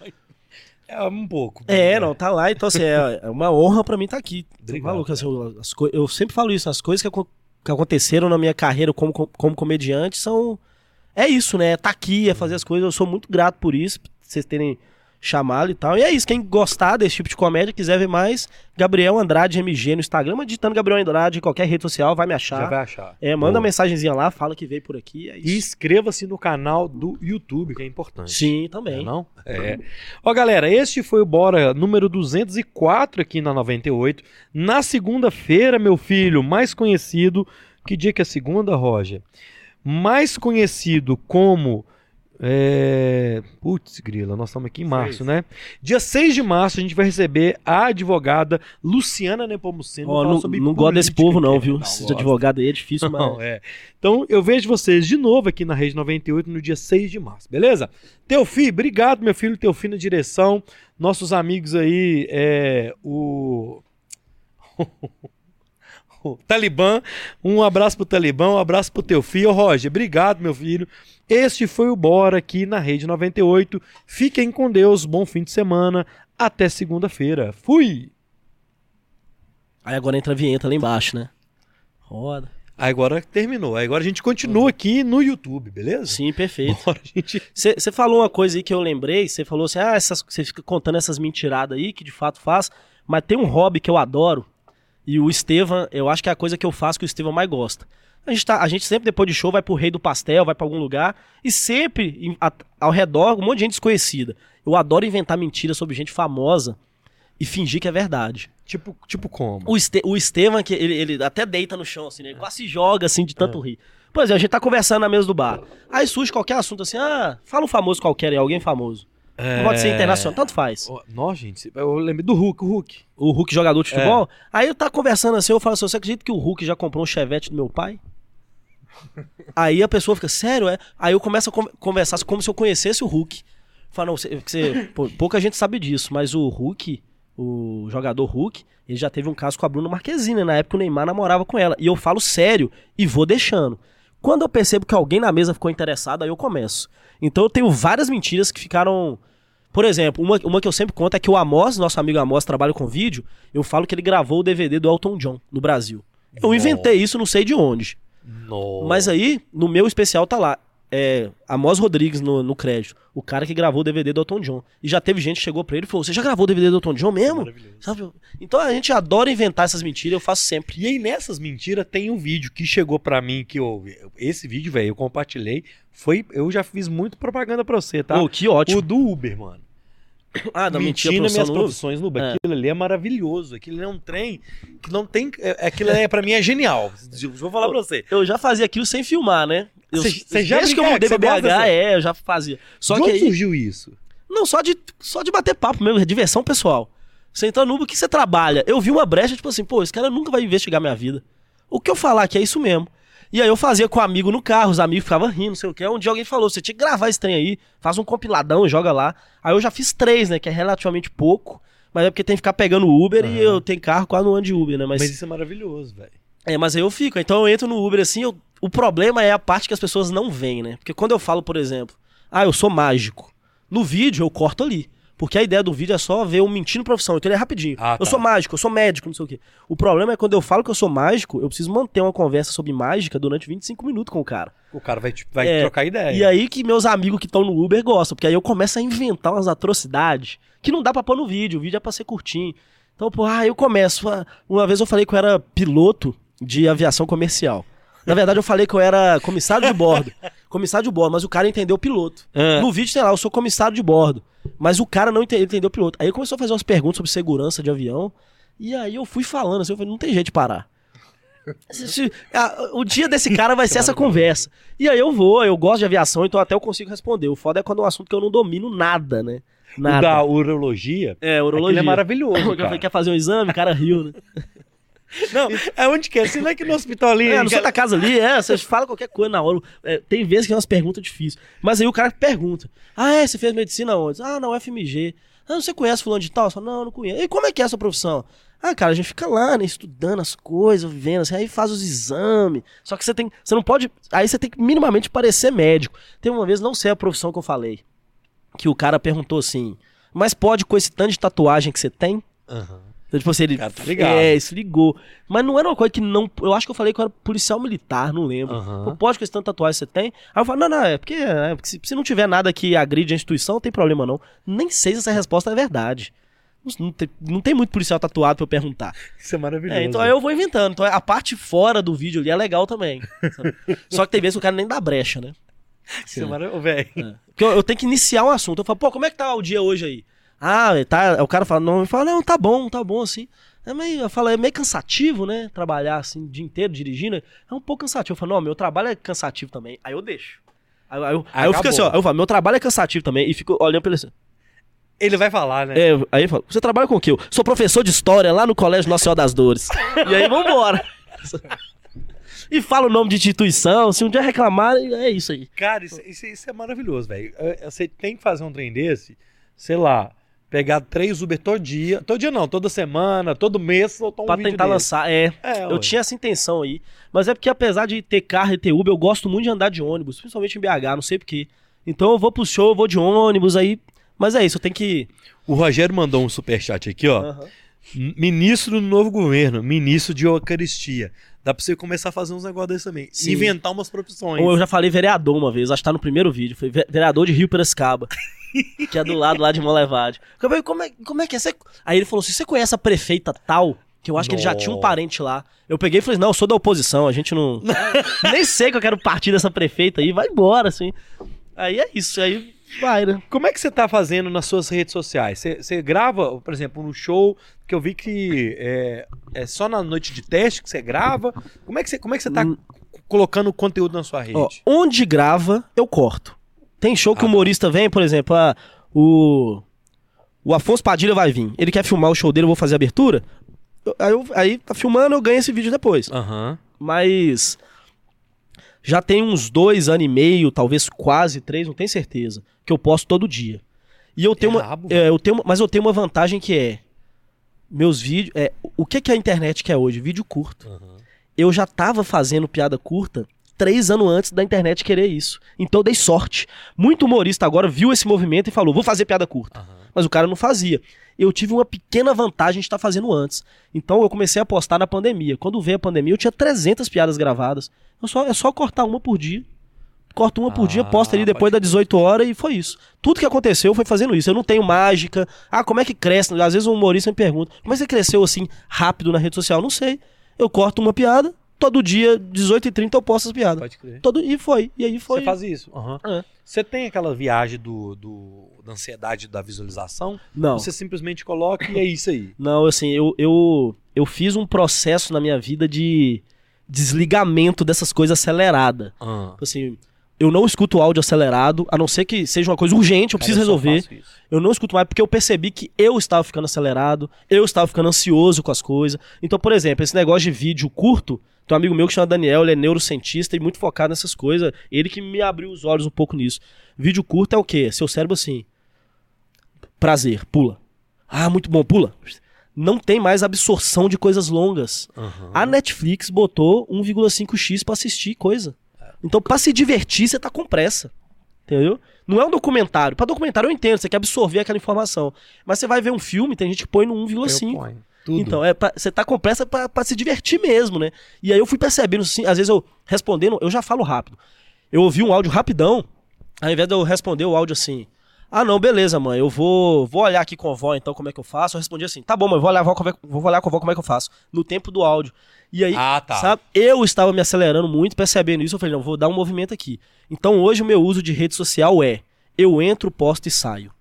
É um pouco. É, não, tá lá. Então, assim, é, é uma honra pra mim estar aqui. Obrigado, Maluco, assim, eu- as coi- eu sempre falo isso, as coisas que, que aconteceram na minha carreira como, como comediante são. É isso, né? Tá aqui, é fazer as coisas. Eu sou muito grato por isso, por vocês terem chamado e tal. E é isso, quem gostar desse tipo de comédia, quiser ver mais, Gabriel Andrade MG no Instagram, mas digitando Gabriel Andrade em qualquer rede social, vai me achar. Já vai achar. É, manda Boa. uma mensagenzinha lá, fala que veio por aqui, é E inscreva-se no canal do YouTube, que é importante. Sim, É, também. não? É. Ó, galera, este foi o Bora número 204 aqui na 98. Na segunda-feira, meu filho, mais conhecido. Que dia que é segunda, Roger? Mais conhecido como. É... Putz, grila, nós estamos aqui em março, Seis. né? Dia 6 de março a gente vai receber a advogada Luciana Nepomuceno. Falar não, sobre não gosto desse povo, não, viu? Não Esse advogado aí é difícil, mas. Não, é. Então eu vejo vocês de novo aqui na Rede 98 no dia 6 de março, beleza? Teofi, obrigado, meu filho Teofi na direção. Nossos amigos aí, é, o. o Talibã, um abraço pro Talibã, um abraço pro Teofi. Ô Roger, obrigado, meu filho. Este foi o Bora aqui na Rede 98. Fiquem com Deus, bom fim de semana. Até segunda-feira. Fui! Aí agora entra a vinheta lá embaixo, né? Roda. Agora terminou. Agora a gente continua aqui no YouTube, beleza? Sim, perfeito. Bora, gente. Você falou uma coisa aí que eu lembrei, você falou assim, ah, você fica contando essas mentiradas aí, que de fato faz, mas tem um hobby que eu adoro, e o Estevam, eu acho que é a coisa que eu faço que o Estevam mais gosta. A gente, tá, a gente sempre, depois de show, vai pro Rei do Pastel, vai pra algum lugar, e sempre em- a- ao redor, um monte de gente desconhecida. Eu adoro inventar mentiras sobre gente famosa e fingir que é verdade. Tipo, tipo como? O, Este, o Estevam, que ele, ele até deita no chão, assim, né? Ele quase se joga, assim, de tanto rir. Por exemplo, a gente tá conversando na mesa do bar. Aí surge qualquer assunto assim, ah, fala um famoso qualquer aí, alguém famoso. Não pode ser internacional, tanto faz. Nossa, gente, eu lembrei do Hulk, o Hulk. O Hulk jogador de futebol. Aí eu tá conversando assim, eu falo assim, você acredita que o Hulk já comprou um chevette do meu pai? Aí a pessoa fica, sério, é? Aí eu começo a con- conversar como se eu conhecesse o Hulk. Fala, não, você, você- pouca gente sabe disso, mas o Hulk, o jogador Hulk, ele já teve um caso com a Bruna Marquezine, na época o Neymar namorava com ela. E eu falo sério e vou deixando. Quando eu percebo que alguém na mesa ficou interessado, aí eu começo. Então eu tenho várias mentiras que ficaram Por exemplo, uma, uma que eu sempre conto é que o Amos, nosso amigo Amos, trabalha com vídeo. Eu falo que ele gravou o DVD do Elton John no Brasil. Eu Nossa. inventei isso, não sei de onde. Nossa. Mas aí, no meu especial tá lá. É, Amos Rodrigues no, no crédito. O cara que gravou o DVD do Elton John. E já teve gente que chegou pra ele e falou: Você já gravou o DVD do Elton John mesmo? Sabe? Então a gente adora inventar essas mentiras, eu faço sempre. E aí nessas mentiras tem um vídeo que chegou pra mim que eu esse vídeo, velho, eu compartilhei, foi eu já fiz muito propaganda pra você, tá? Pô, que ótimo. O do Uber, mano. ah, da mentira, profissão minhas no Uber. profissões no Uber. É. Aquilo ali é maravilhoso. Aquilo ali é um trem que não tem. é- Aquilo é, pra mim é genial. Vou falar pra você. Eu já fazia aquilo sem filmar, né? Eu, Cê- cê já desde que eu mudei pra BH, é, eu já fazia. Só de que onde aí, surgiu isso? Não, só de, só de bater papo mesmo, é diversão pessoal. Você entra no Uber, o que você trabalha? Eu vi uma brecha, tipo assim, pô, esse cara nunca vai investigar minha vida. O que eu falar aqui é isso mesmo. E aí eu fazia com um amigo no carro, os amigos ficavam rindo, não sei o que. Um dia alguém falou, você tinha que gravar esse trem aí, faz um compiladão, joga lá. Aí eu já fiz três, né, que é relativamente pouco. Mas é porque tem que ficar pegando Uber e eu tenho carro quase no ano de Uber, né? Mas isso é maravilhoso, velho. É, mas aí eu fico. Então eu entro no Uber assim, eu- o problema é a parte que as pessoas não veem, né? Porque quando eu falo, por exemplo, ah, eu sou mágico. No vídeo eu corto ali. Porque a ideia do vídeo é só ver um mentindo profissão. Então ele é rapidinho. Ah, Eu tá. sou mágico, eu sou médico, não sei o quê. O problema é quando eu falo que eu sou mágico, eu preciso manter uma conversa sobre mágica durante 25 minutos com o cara. O cara vai, vai É, trocar ideia. E aí que meus amigos que estão no Uber gostam, porque aí eu começo a inventar umas atrocidades que não dá pra pôr no vídeo, o vídeo é pra ser curtinho. Então, pô, ah, eu começo. Uma vez eu falei que eu era piloto de aviação comercial. Na verdade, eu falei que eu era comissário de bordo. Comissário de bordo, mas o cara entendeu piloto. No vídeo tem lá, eu sou comissário de bordo. Mas o cara não ente- entendeu piloto. Aí ele começou a fazer umas perguntas sobre segurança de avião. E aí eu fui falando assim, eu falei, não tem jeito de parar. O dia desse cara vai ser essa conversa. E aí eu vou, eu gosto de aviação, então até eu consigo responder. O foda é quando é um assunto que eu não domino nada, né? O Nada. da urologia, É, aquilo urologia. é maravilhoso, cara. quer fazer um exame? O cara riu, né? Não, é onde quer. Você não é que no hospital ali... É, no Santa Casa ali, é, vocês falam qualquer coisa na hora. É, tem vezes que é umas perguntas difíceis. Mas aí o cara pergunta: Ah, é? Você fez medicina onde? Ah, na UFMG. Ah, você conhece fulano de tal? Eu falo, não, não conheço. E como é que é a sua profissão? Ah, cara, a gente fica lá, né, estudando as coisas, vendo, assim, aí faz os exames. Só que você tem. Você não pode. Aí você tem que minimamente parecer médico. Tem uma vez, não sei a profissão que eu falei, que o cara perguntou assim: Mas pode com esse tanto de tatuagem que você tem? Aham. Então, tipo assim, ele. Cara, tá ligado. É, isso ligou. Mas não era uma coisa que não. Eu acho que eu falei que eu era policial militar, não lembro. Pô, pode com esse tanto tatuagem que você tem? Aí eu falo, não, não, é porque, é porque se, se não tiver nada que agride a instituição, não tem problema não. Nem sei se essa resposta é verdade. Não, tem, não tem muito policial tatuado pra eu perguntar. Isso é maravilhoso. É, então aí eu vou inventando. Então a parte fora do vídeo ali é legal também. Só que tem vezes que o cara nem dá brecha, né? Isso é maravilhoso, velho. Porque eu, eu tenho que iniciar um assunto. Eu falo, pô, como é que tá o dia hoje aí? Ah, tá. O cara fala, não, eu falo, não, tá bom, tá bom assim. É meio, eu falo, é meio cansativo, né? Trabalhar assim o dia inteiro dirigindo. É um pouco cansativo. Eu falo, não, meu trabalho é cansativo também. Aí eu deixo. Aí, aí eu, aí eu fico assim, ó. Eu falo, meu trabalho é cansativo também. E fico olhando pra ele assim. Ele vai falar, né? É, aí eu falo, você trabalha com o quê? Eu sou professor de história lá no Colégio Nossa Senhora das Dores. e aí, vambora. e fala o nome de instituição. Se um dia reclamarem, é isso aí. Cara, isso, isso- isso é maravilhoso, velho. Você tem que fazer um trem desse, sei lá, pegar três Uber todo dia. Todo dia não, toda semana, todo mês, soltar um Pra tentar desse. lançar, é. É, Eu ué. tinha essa intenção aí. Mas é porque apesar de ter carro e ter Uber, eu gosto muito de andar de ônibus, principalmente em BH, não sei porquê. Então eu vou pro show, eu vou de ônibus aí. Mas é isso, eu tenho que. O Rogério mandou um superchat aqui, ó. Aham. Ministro do novo governo, ministro de Eucaristia. Dá pra você começar a fazer uns negócios desses também. Sim. Inventar umas profissões. Ou eu já falei vereador uma vez, acho que tá no primeiro vídeo. Foi ve- vereador de Rio Piracicaba. que é do lado lá de Molevade. Eu falei, como é, como é que é? Você... Aí ele falou assim: você conhece a prefeita tal? Que eu acho que ele já tinha um parente lá. Eu peguei e falei, não, eu sou da oposição, a gente não. Nem sei que eu quero partir dessa prefeita aí, vai embora, assim. Aí é isso, aí vai, né? Como é que você tá fazendo nas suas redes sociais? Você, você grava, por exemplo, no show, que eu vi que é, é só na noite de teste que você grava. Como é que você, como é que você tá Hum. colocando conteúdo na sua rede? Ó, onde grava, eu corto. Tem show que Ah, o humorista vem, por exemplo, ah, o. O Afonso Padilha vai vir. Ele quer filmar o show dele, eu vou fazer a abertura. Eu- Aí, eu- aí tá filmando, eu ganho esse vídeo depois. Aham. Mas. Já tem uns dois anos e meio, talvez quase três, não tenho certeza. Que eu posto todo dia. E eu tenho, uma, rabo, é, eu tenho Mas eu tenho uma vantagem que é. Meus vídeos. É, o que, que a internet quer hoje? Vídeo curto. Aham. Eu já tava fazendo piada curta três anos antes da internet querer isso. Então eu dei sorte. Muito humorista agora viu esse movimento e falou: vou fazer piada curta. Mas o cara não fazia. Eu tive uma pequena vantagem de estar fazendo antes. Então eu comecei a postar na pandemia. Quando veio a pandemia, eu tinha 300 piadas gravadas. Eu só, é só cortar uma por dia. Corto uma por dia, Ah, posto ali depois pode das 18 horas e foi isso. Tudo que aconteceu foi fazendo isso. Eu não tenho mágica. Ah, como é que cresce? Às vezes um humorista me pergunta: como é que você cresceu assim rápido na rede social? Não sei. Eu corto uma piada, todo dia, 18h30 eu posto as piadas. Pode crer. Todo, e foi. E aí foi. Você faz isso. aham. É. Você tem aquela viagem do, do- da ansiedade da visualização? Não. Você simplesmente coloca e é isso aí. Não, assim, eu, eu, eu fiz um processo na minha vida de desligamento dessas coisas acelerada. Tipo Assim, eu não escuto áudio acelerado, a não ser que seja uma coisa urgente, eu Cara, preciso só resolver. Eu não escuto mais porque eu percebi que eu estava ficando acelerado, eu estava ficando ansioso com as coisas. Então, por exemplo, esse negócio de vídeo curto, tem um amigo meu que chama Daniel, ele é neurocientista e muito focado nessas coisas. Ele que me abriu os olhos um pouco nisso. Vídeo curto é o quê? Seu cérebro assim. Prazer, pula. Ah, muito bom, pula. Não tem mais absorção de coisas longas. Aham. A Netflix botou 1,5x pra assistir coisa. Então, pra se divertir, você tá com pressa. Entendeu? Não é um documentário. Pra documentário eu entendo, você quer absorver aquela informação. Mas você vai ver um filme, tem gente que põe no Eu 1,5. ponho. Tudo. Então, é pra- você tá com pressa pra, pra se divertir mesmo, né? E aí eu fui percebendo, assim, às vezes eu respondendo, eu já falo rápido. Eu ouvi um áudio rapidão, ao invés de eu responder o áudio assim, ah não, beleza, mãe, eu vou, vou olhar aqui com a avó, então como é que eu faço? Eu respondi assim, tá bom, mãe, vou olhar, a avó, vou olhar com a avó como é que eu faço. No tempo do áudio. E aí, Ah, tá. sabe, eu estava me acelerando muito, percebendo isso, eu falei, não, vou dar um movimento aqui. Então hoje o meu uso de rede social é, eu entro, posto e saio.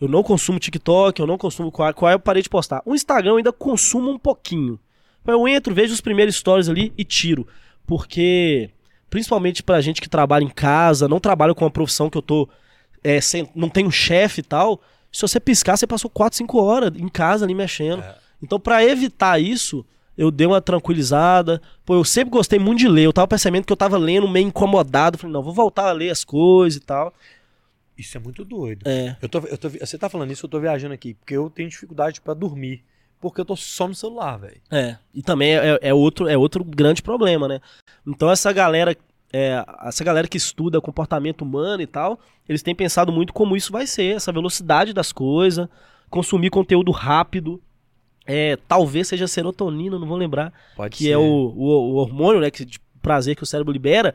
Eu não consumo TikTok, eu não consumo qual, qual eu parei de postar. O Instagram eu ainda consumo um pouquinho. Eu entro, vejo os primeiros stories ali e tiro. Porque, principalmente pra gente que trabalha em casa, não trabalha com uma profissão que eu tô. É, sem- não tenho chefe e tal. Se você piscar, você passou 4, 5 horas em casa ali mexendo. É. Então, pra evitar isso, eu dei uma tranquilizada. Pô, eu sempre gostei muito de ler. Eu tava percebendo que eu tava lendo meio incomodado. Falei, não, vou voltar a ler as coisas e tal. Isso é muito doido. É. Eu tô, eu tô, você tá falando isso, eu tô viajando aqui, porque eu tenho dificuldade pra dormir. Porque eu tô só no celular, velho. É, e também é, é outro, é outro grande problema, né? Então essa galera, é, essa galera que estuda comportamento humano e tal, eles têm pensado muito como isso vai ser, essa velocidade das coisas, consumir conteúdo rápido, é, talvez seja serotonina, não vou lembrar, Pode que é o, o, o hormônio, né, que, de prazer que o cérebro libera,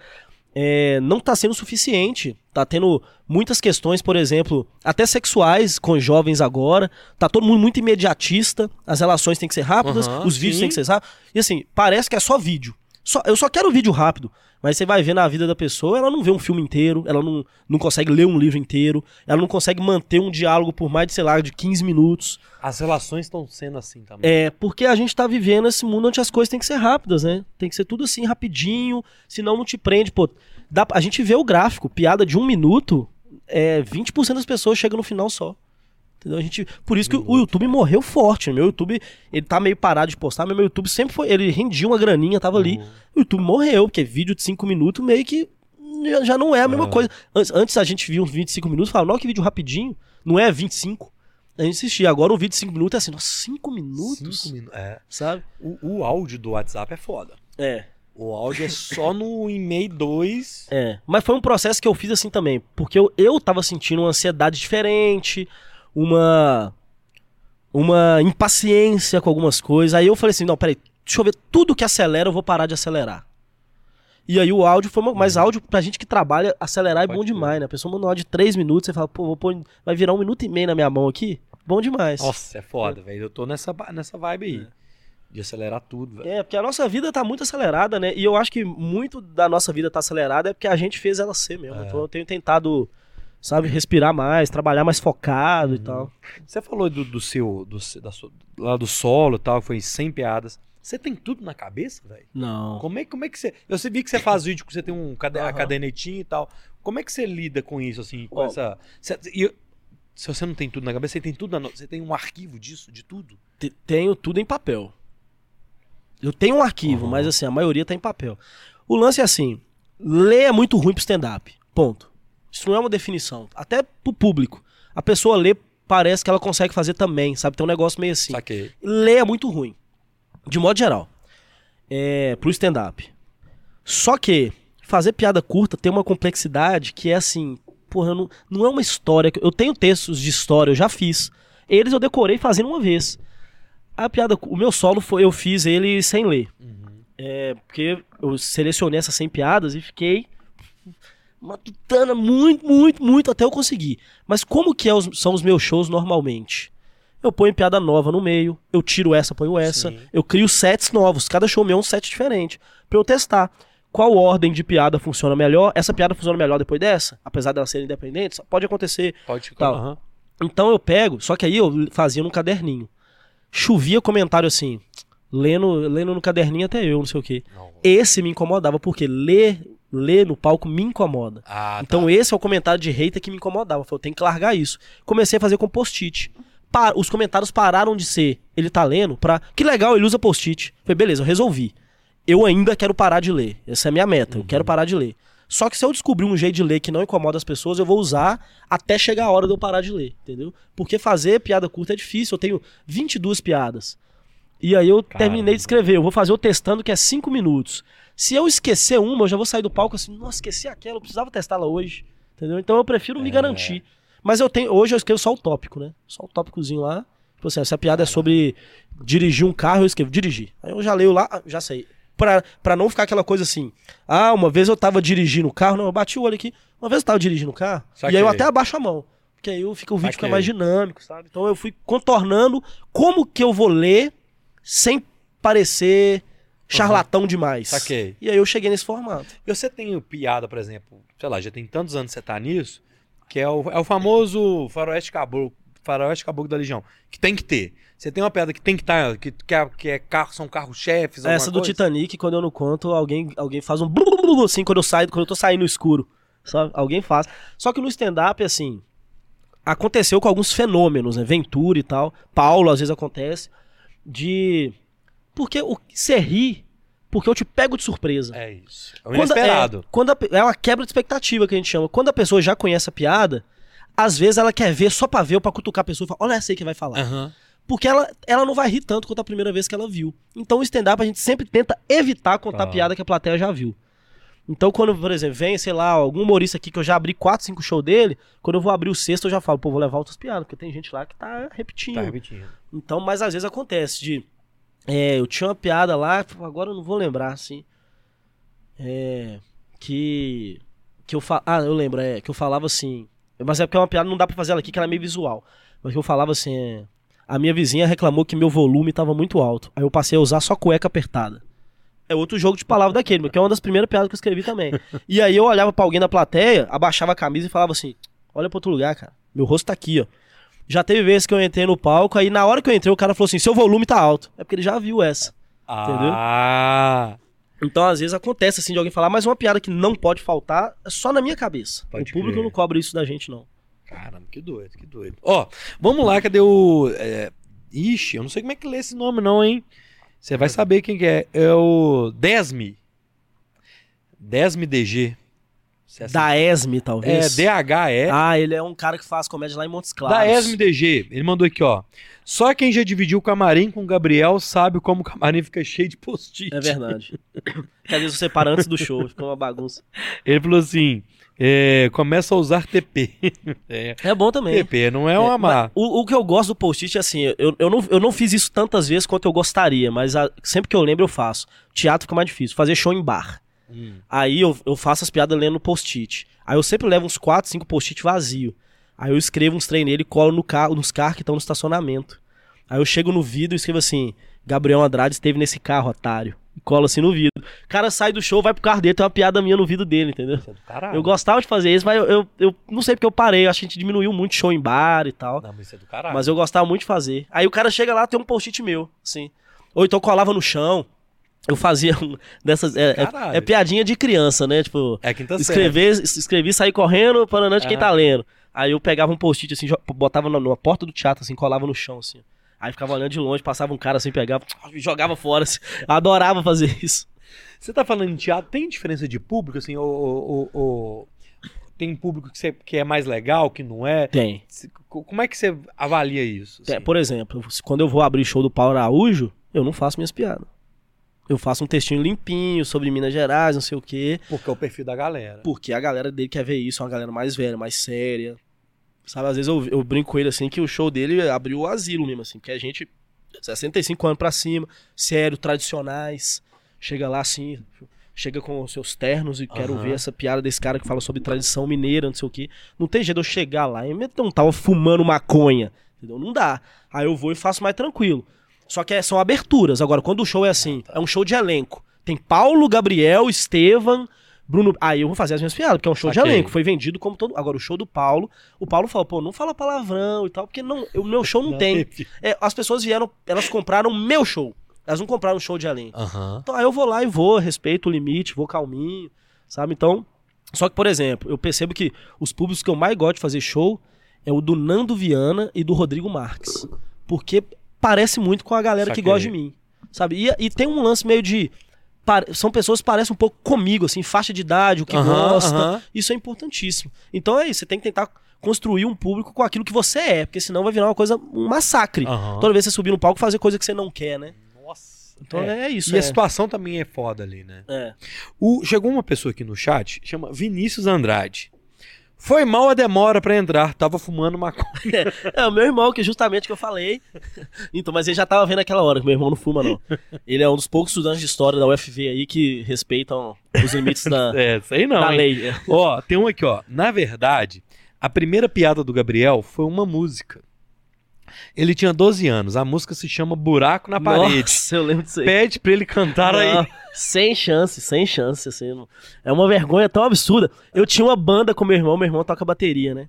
é, não está sendo suficiente. Tá tendo muitas questões, por exemplo, até sexuais com jovens agora. Tá todo mundo muito imediatista. As relações têm que ser rápidas, Aham, os vídeos sim. têm que ser rápidos. E assim, parece que é só vídeo. Só, eu só quero vídeo rápido. Mas você vai ver na vida da pessoa, ela não vê um filme inteiro, ela não, não consegue ler um livro inteiro, ela não consegue manter um diálogo por mais de, sei lá, de 15 minutos. As relações estão sendo assim também. É, porque a gente tá vivendo esse mundo onde as coisas têm que ser rápidas, né? Tem que ser tudo assim, rapidinho, senão não te prende. Pô, dá, a gente vê o gráfico, piada de um minuto, é, 20% das pessoas chegam no final só. Entendeu? A gente, por isso que o YouTube morreu forte. Meu YouTube, ele tá meio parado de postar, mas meu YouTube sempre foi. Ele rendia uma graninha, tava ali. O YouTube morreu, porque vídeo de 5 minutos meio que já- não é a mesma É. coisa. Antes, antes a gente via uns 25 minutos e falava, não, que vídeo rapidinho, não é 25. A gente assistia. Agora um vídeo de 5 minutos é assim, nossa, 5 minutos? Cinco minutos. É. Sabe? O, o áudio do WhatsApp é foda. É. O áudio é só no e-mail 2. É. Mas foi um processo que eu fiz assim também. Porque eu, eu tava sentindo uma ansiedade diferente, uma. Uma impaciência com algumas coisas. Aí eu falei assim: não, peraí, deixa eu ver tudo que acelera, eu vou parar de acelerar. E aí o áudio foi uma. Mas áudio, pra gente que trabalha, acelerar é Pode bom demais, né? A pessoa manda um áudio de 3 minutos, você fala, pô, vou pôr, vai virar um minuto e meio na minha mão aqui. Bom demais. Nossa, é foda, velho. Eu tô nessa, nessa vibe aí. De acelerar tudo, velho. É, porque a nossa vida tá muito acelerada, né? E eu acho que muito da nossa vida tá acelerada é porque a gente fez ela ser mesmo. É. Então eu tenho tentado, sabe, respirar mais, trabalhar mais focado e Uhum. tal. Você falou do, do seu. Do, da sua- lá do solo e tal, foi sem piadas. Você tem tudo na cabeça, velho? Não. Como é, como é que você. Eu vi que você faz vídeo que você tem um cade, a Aham. cadernetinha e tal. Como é que você lida com isso, assim? Com Ó. essa. e eu- se você não tem tudo na cabeça, você tem tudo na, Você tem um arquivo disso, de tudo? Te- Tenho tudo em papel. Eu tenho um arquivo, Uhum. mas assim, a maioria tá em papel. O lance é assim: ler é muito ruim pro stand-up. Ponto. Isso não é uma definição. Até pro público. A pessoa lê, parece que ela consegue fazer também, sabe? Tem um negócio meio assim. Saquei. ler é muito ruim. De modo geral. É, pro stand-up. Só que, fazer piada curta tem uma complexidade que é assim, porra, não, não é uma história. Eu tenho textos de história, eu já fiz. Eles eu decorei fazendo uma vez. A piada, o meu solo foi, eu fiz ele sem ler. É, porque eu selecionei essas 100 piadas e fiquei matutando muito, muito, muito até eu conseguir. Mas como que é os- são os meus shows normalmente? Eu ponho piada nova no meio, eu tiro essa, ponho essa, Sim. eu crio sets novos. Cada show meu é um set diferente. Pra eu testar qual ordem de piada funciona melhor. Essa piada funciona melhor depois dessa, apesar dela ser independente. Pode acontecer. Pode ficar. Aham. Então eu pego, só que aí eu fazia num caderninho. Chovia comentário assim, lendo, lendo no caderninho até eu, não sei o quê. Não. Esse me incomodava, porque ler, ler no palco me incomoda. Ah, Então tá. esse é o comentário de hater que me incomodava. Eu falei, eu tenho que largar isso. Comecei a fazer com post-it. Os comentários pararam de ser, ele tá lendo, pra. Que legal, ele usa post-it. Falei, beleza, eu resolvi. Eu ainda quero parar de ler. Essa é a minha meta. Eu quero parar de ler. Só que se eu descobrir um jeito de ler que não incomoda as pessoas, eu vou usar até chegar a hora de eu parar de ler, entendeu? Porque fazer piada curta é difícil. Eu tenho 22 piadas. E aí eu terminei de escrever. Eu vou fazer o testando, que é 5 minutos. Se eu esquecer uma, eu já vou sair do palco assim, nossa, esqueci aquela, eu precisava testá-la hoje. Entendeu? Então eu prefiro me garantir. Mas eu tenho. Hoje eu escrevo só o tópico, né? Só o tópicozinho lá. Tipo assim, se a piada é sobre dirigir um carro, eu escrevo dirigir. Aí eu já leio lá, ah, já sei. Pra, pra não ficar aquela coisa assim. Ah, uma vez eu tava dirigindo o carro, não, eu bati o olho aqui. Uma vez eu tava dirigindo o carro. Saquei. E aí eu até abaixo a mão. Porque aí eu fico, o vídeo fica Saquei. mais dinâmico, sabe? Então eu fui contornando como que eu vou ler sem parecer charlatão demais. Saquei. E aí eu cheguei nesse formato. E você tem piada, por exemplo, sei lá, já tem tantos anos que você tá nisso, que é o, é o famoso faroeste caboclo, faroeste caboclo da Legião, que tem que ter. Você tem uma piada que tem que estar, que, que, é, que é carro, são carros-chefes, Essa do coisa? Titanic, quando eu não conto, alguém, alguém faz um blu, blu, blu, assim quando eu saio, quando eu tô saindo no escuro. Sabe? Alguém faz. Só que no stand-up, assim, aconteceu com alguns fenômenos, né? Ventura e tal. Paulo, às vezes acontece. De. Porque o você ri, porque eu te pego de surpresa. É isso. É o Quando- inesperado. É, quando a é uma quebra de expectativa que a gente chama. Quando a pessoa já conhece a piada, às vezes ela quer ver só pra ver ou pra cutucar a pessoa e falar: Olha essa aí que vai falar. Aham. Porque ela, ela não vai rir tanto quanto a primeira vez que ela viu. Então o stand-up a gente sempre tenta evitar contar Tá. piada que a plateia já viu. Então quando, por exemplo, vem, sei lá, algum humorista aqui que eu já abri 4, 5 shows dele, quando eu vou abrir o sexto eu já falo, pô, vou levar outras piadas, porque tem gente lá que tá repetindo. Tá repetindo. Então, mas às vezes acontece de. É, eu tinha uma piada lá, agora eu não vou lembrar, assim. É. Que. Que eu fa... Ah, eu lembro, é. Que eu falava assim. Mas é porque é uma piada, não dá pra fazer ela aqui, que ela é meio visual. Mas que eu falava assim. É, a minha vizinha reclamou que meu volume tava muito alto. Aí eu passei a usar só cueca apertada. É outro jogo de palavra daquele, que é uma das primeiras piadas que eu escrevi também. E aí eu olhava pra alguém da plateia, abaixava a camisa e falava assim: Olha pra outro lugar, cara. Meu rosto tá aqui, ó. Já teve vezes que eu entrei no palco, aí na hora que eu entrei, o cara falou assim: seu volume tá alto. É porque ele já viu essa. Ah, Então, às vezes, acontece assim de alguém falar, mas uma piada que não pode faltar é só na minha cabeça. Pode o público crer. não cobra isso da gente, não. caramba, que doido, que doido. Ó, vamos lá, cadê o... é, Ixi, eu não sei como é que lê esse nome não, hein? Você vai saber quem que é. É o Desme. Desme DG. É assim- Da ESME, É, talvez. D-H-E. Ah, ele é um cara que faz comédia lá em Montes Claros. Da Esme DG, ele mandou aqui, ó. Só quem já dividiu o camarim com o Gabriel sabe como o camarim fica cheio de post-it. É verdade. às vezes você para antes do show, fica uma bagunça. Ele falou assim: é, começa a usar TP. é, É bom também. TP não é uma má. Mas O, o que eu gosto do post-it é assim, eu, eu, não, eu não fiz isso tantas vezes quanto eu gostaria, mas a- sempre que eu lembro eu faço. Teatro fica mais difícil, fazer show em bar. Hum. Aí eu, eu faço as piadas lendo post-it. Aí eu sempre levo uns 4, 5 post-it vazio. Aí eu escrevo uns trem nele e colo no carro, nos carros que estão no estacionamento. Aí eu chego no vidro e escrevo assim: Gabriel Andrade esteve nesse carro, otário. E colo assim no vidro. O cara sai do show, vai pro carro dele, tem uma piada minha no vidro dele, entendeu? É. Eu gostava de fazer isso, mas eu, eu, eu não sei porque eu parei. Eu acho que a gente diminuiu muito show em bar e tal. Não, mas isso é do caralho. Mas eu gostava muito de fazer. Aí o cara chega lá, tem um post-it meu, assim. Ou então colava no chão. Eu fazia um dessas. É, é- é piadinha de criança, né? Tipo, É quinta série. escrever, es- escrevi, sair correndo, parando de quem tá lendo. Aí eu pegava um post-it assim, botava na, na porta do teatro, assim, colava no chão, assim. Aí ficava olhando de longe, passava um cara assim, pegava, jogava fora, assim. Adorava fazer isso. Você tá falando em teatro, tem diferença de público, assim, ou, ou- ou- tem público que, você- que é mais legal, que não é? Tem. Como é que você avalia isso? Tem. assim? Por exemplo, quando eu vou abrir show do Paulo Araújo, eu não faço minhas piadas. Eu faço um textinho limpinho sobre Minas Gerais, não sei o quê. Porque é o perfil da galera. Porque a galera dele quer ver isso, é uma galera mais velha, mais séria. Sabe, às vezes eu, eu brinco com ele assim que o show dele abriu o asilo mesmo, assim, que a gente, 65 anos pra cima, sério, tradicionais, chega lá assim, chega com os seus ternos e quero Aham. ver essa piada desse cara que fala sobre tradição mineira, não sei o quê. Não tem jeito de eu chegar lá e não tava fumando maconha, entendeu? Não dá. Aí eu vou e faço mais tranquilo. Só que é- são aberturas. Agora, quando o show é assim, é um show de elenco. Tem Paulo, Gabriel, Estevam, Bruno. Aí eu vou fazer as minhas piadas, porque é um show de Saquei. elenco. Foi vendido como todo. Agora, o show do Paulo, o Paulo falou, pô, não fala palavrão e tal, porque não, o meu show não, tem. É, as pessoas vieram, elas compraram meu show. Elas não compraram um show de elenco. Aham. Então aí eu vou lá e vou, respeito o limite, vou calminho, sabe? Então. Só que, por exemplo, eu percebo que os públicos que eu mais gosto de fazer show é o do Nando Viana e do Rodrigo Marques. Porque parece muito com a galera que Saquei. gosta de mim. Sabe? E, e tem um lance meio de. São pessoas que parecem um pouco comigo, assim, faixa de idade, o que gosta. Isso é importantíssimo. Então é isso, você tem que tentar construir um público com aquilo que você é, porque senão vai virar uma coisa, um massacre. Toda vez que você subir no palco, fazer coisa que você não quer, né? Nossa. Então é, isso. E é. a situação também é foda ali, né? É. O, chegou uma pessoa aqui no chat, chama Vinícius Andrade. Foi mal a demora pra entrar, tava fumando maconha. É, o meu irmão, que justamente que eu falei. Então, mas ele já tava vendo aquela hora, que meu irmão não fuma, não. Ele é um dos poucos estudantes de história da UFV aí que respeitam os limites da, É, sei não. da hein? lei. É. Ó, tem um aqui, ó. Na verdade, a primeira piada do Gabriel foi uma música. Ele tinha 12 anos, a música se chama Buraco na Parede. Nossa, eu lembro disso aí. Pede pra ele cantar aí. Não, sem chance, sem chance, assim. não- É uma vergonha tão absurda. Eu tinha uma banda com meu irmão, meu irmão toca bateria, né?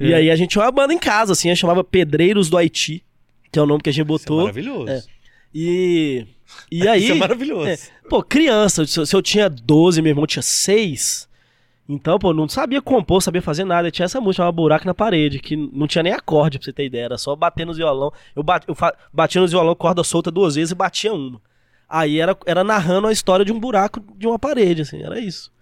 E É. aí a gente tinha uma banda em casa, assim, a chamava Pedreiros do Haiti, que é o nome que a gente Isso é botou. maravilhoso. É. E. E aí. Isso é maravilhoso. É, pô, criança, se eu- se eu tinha 12, meu irmão tinha 6, então, pô, não sabia compor, sabia fazer nada. Tinha essa música, chamava Buraco na Parede, que não tinha nem acorde, pra você ter ideia, era só bater nos violão. Eu, bati, eu batia nos violão, corda solta duas vezes e batia uma. Aí era, era narrando a história de um buraco de uma parede, assim, era isso.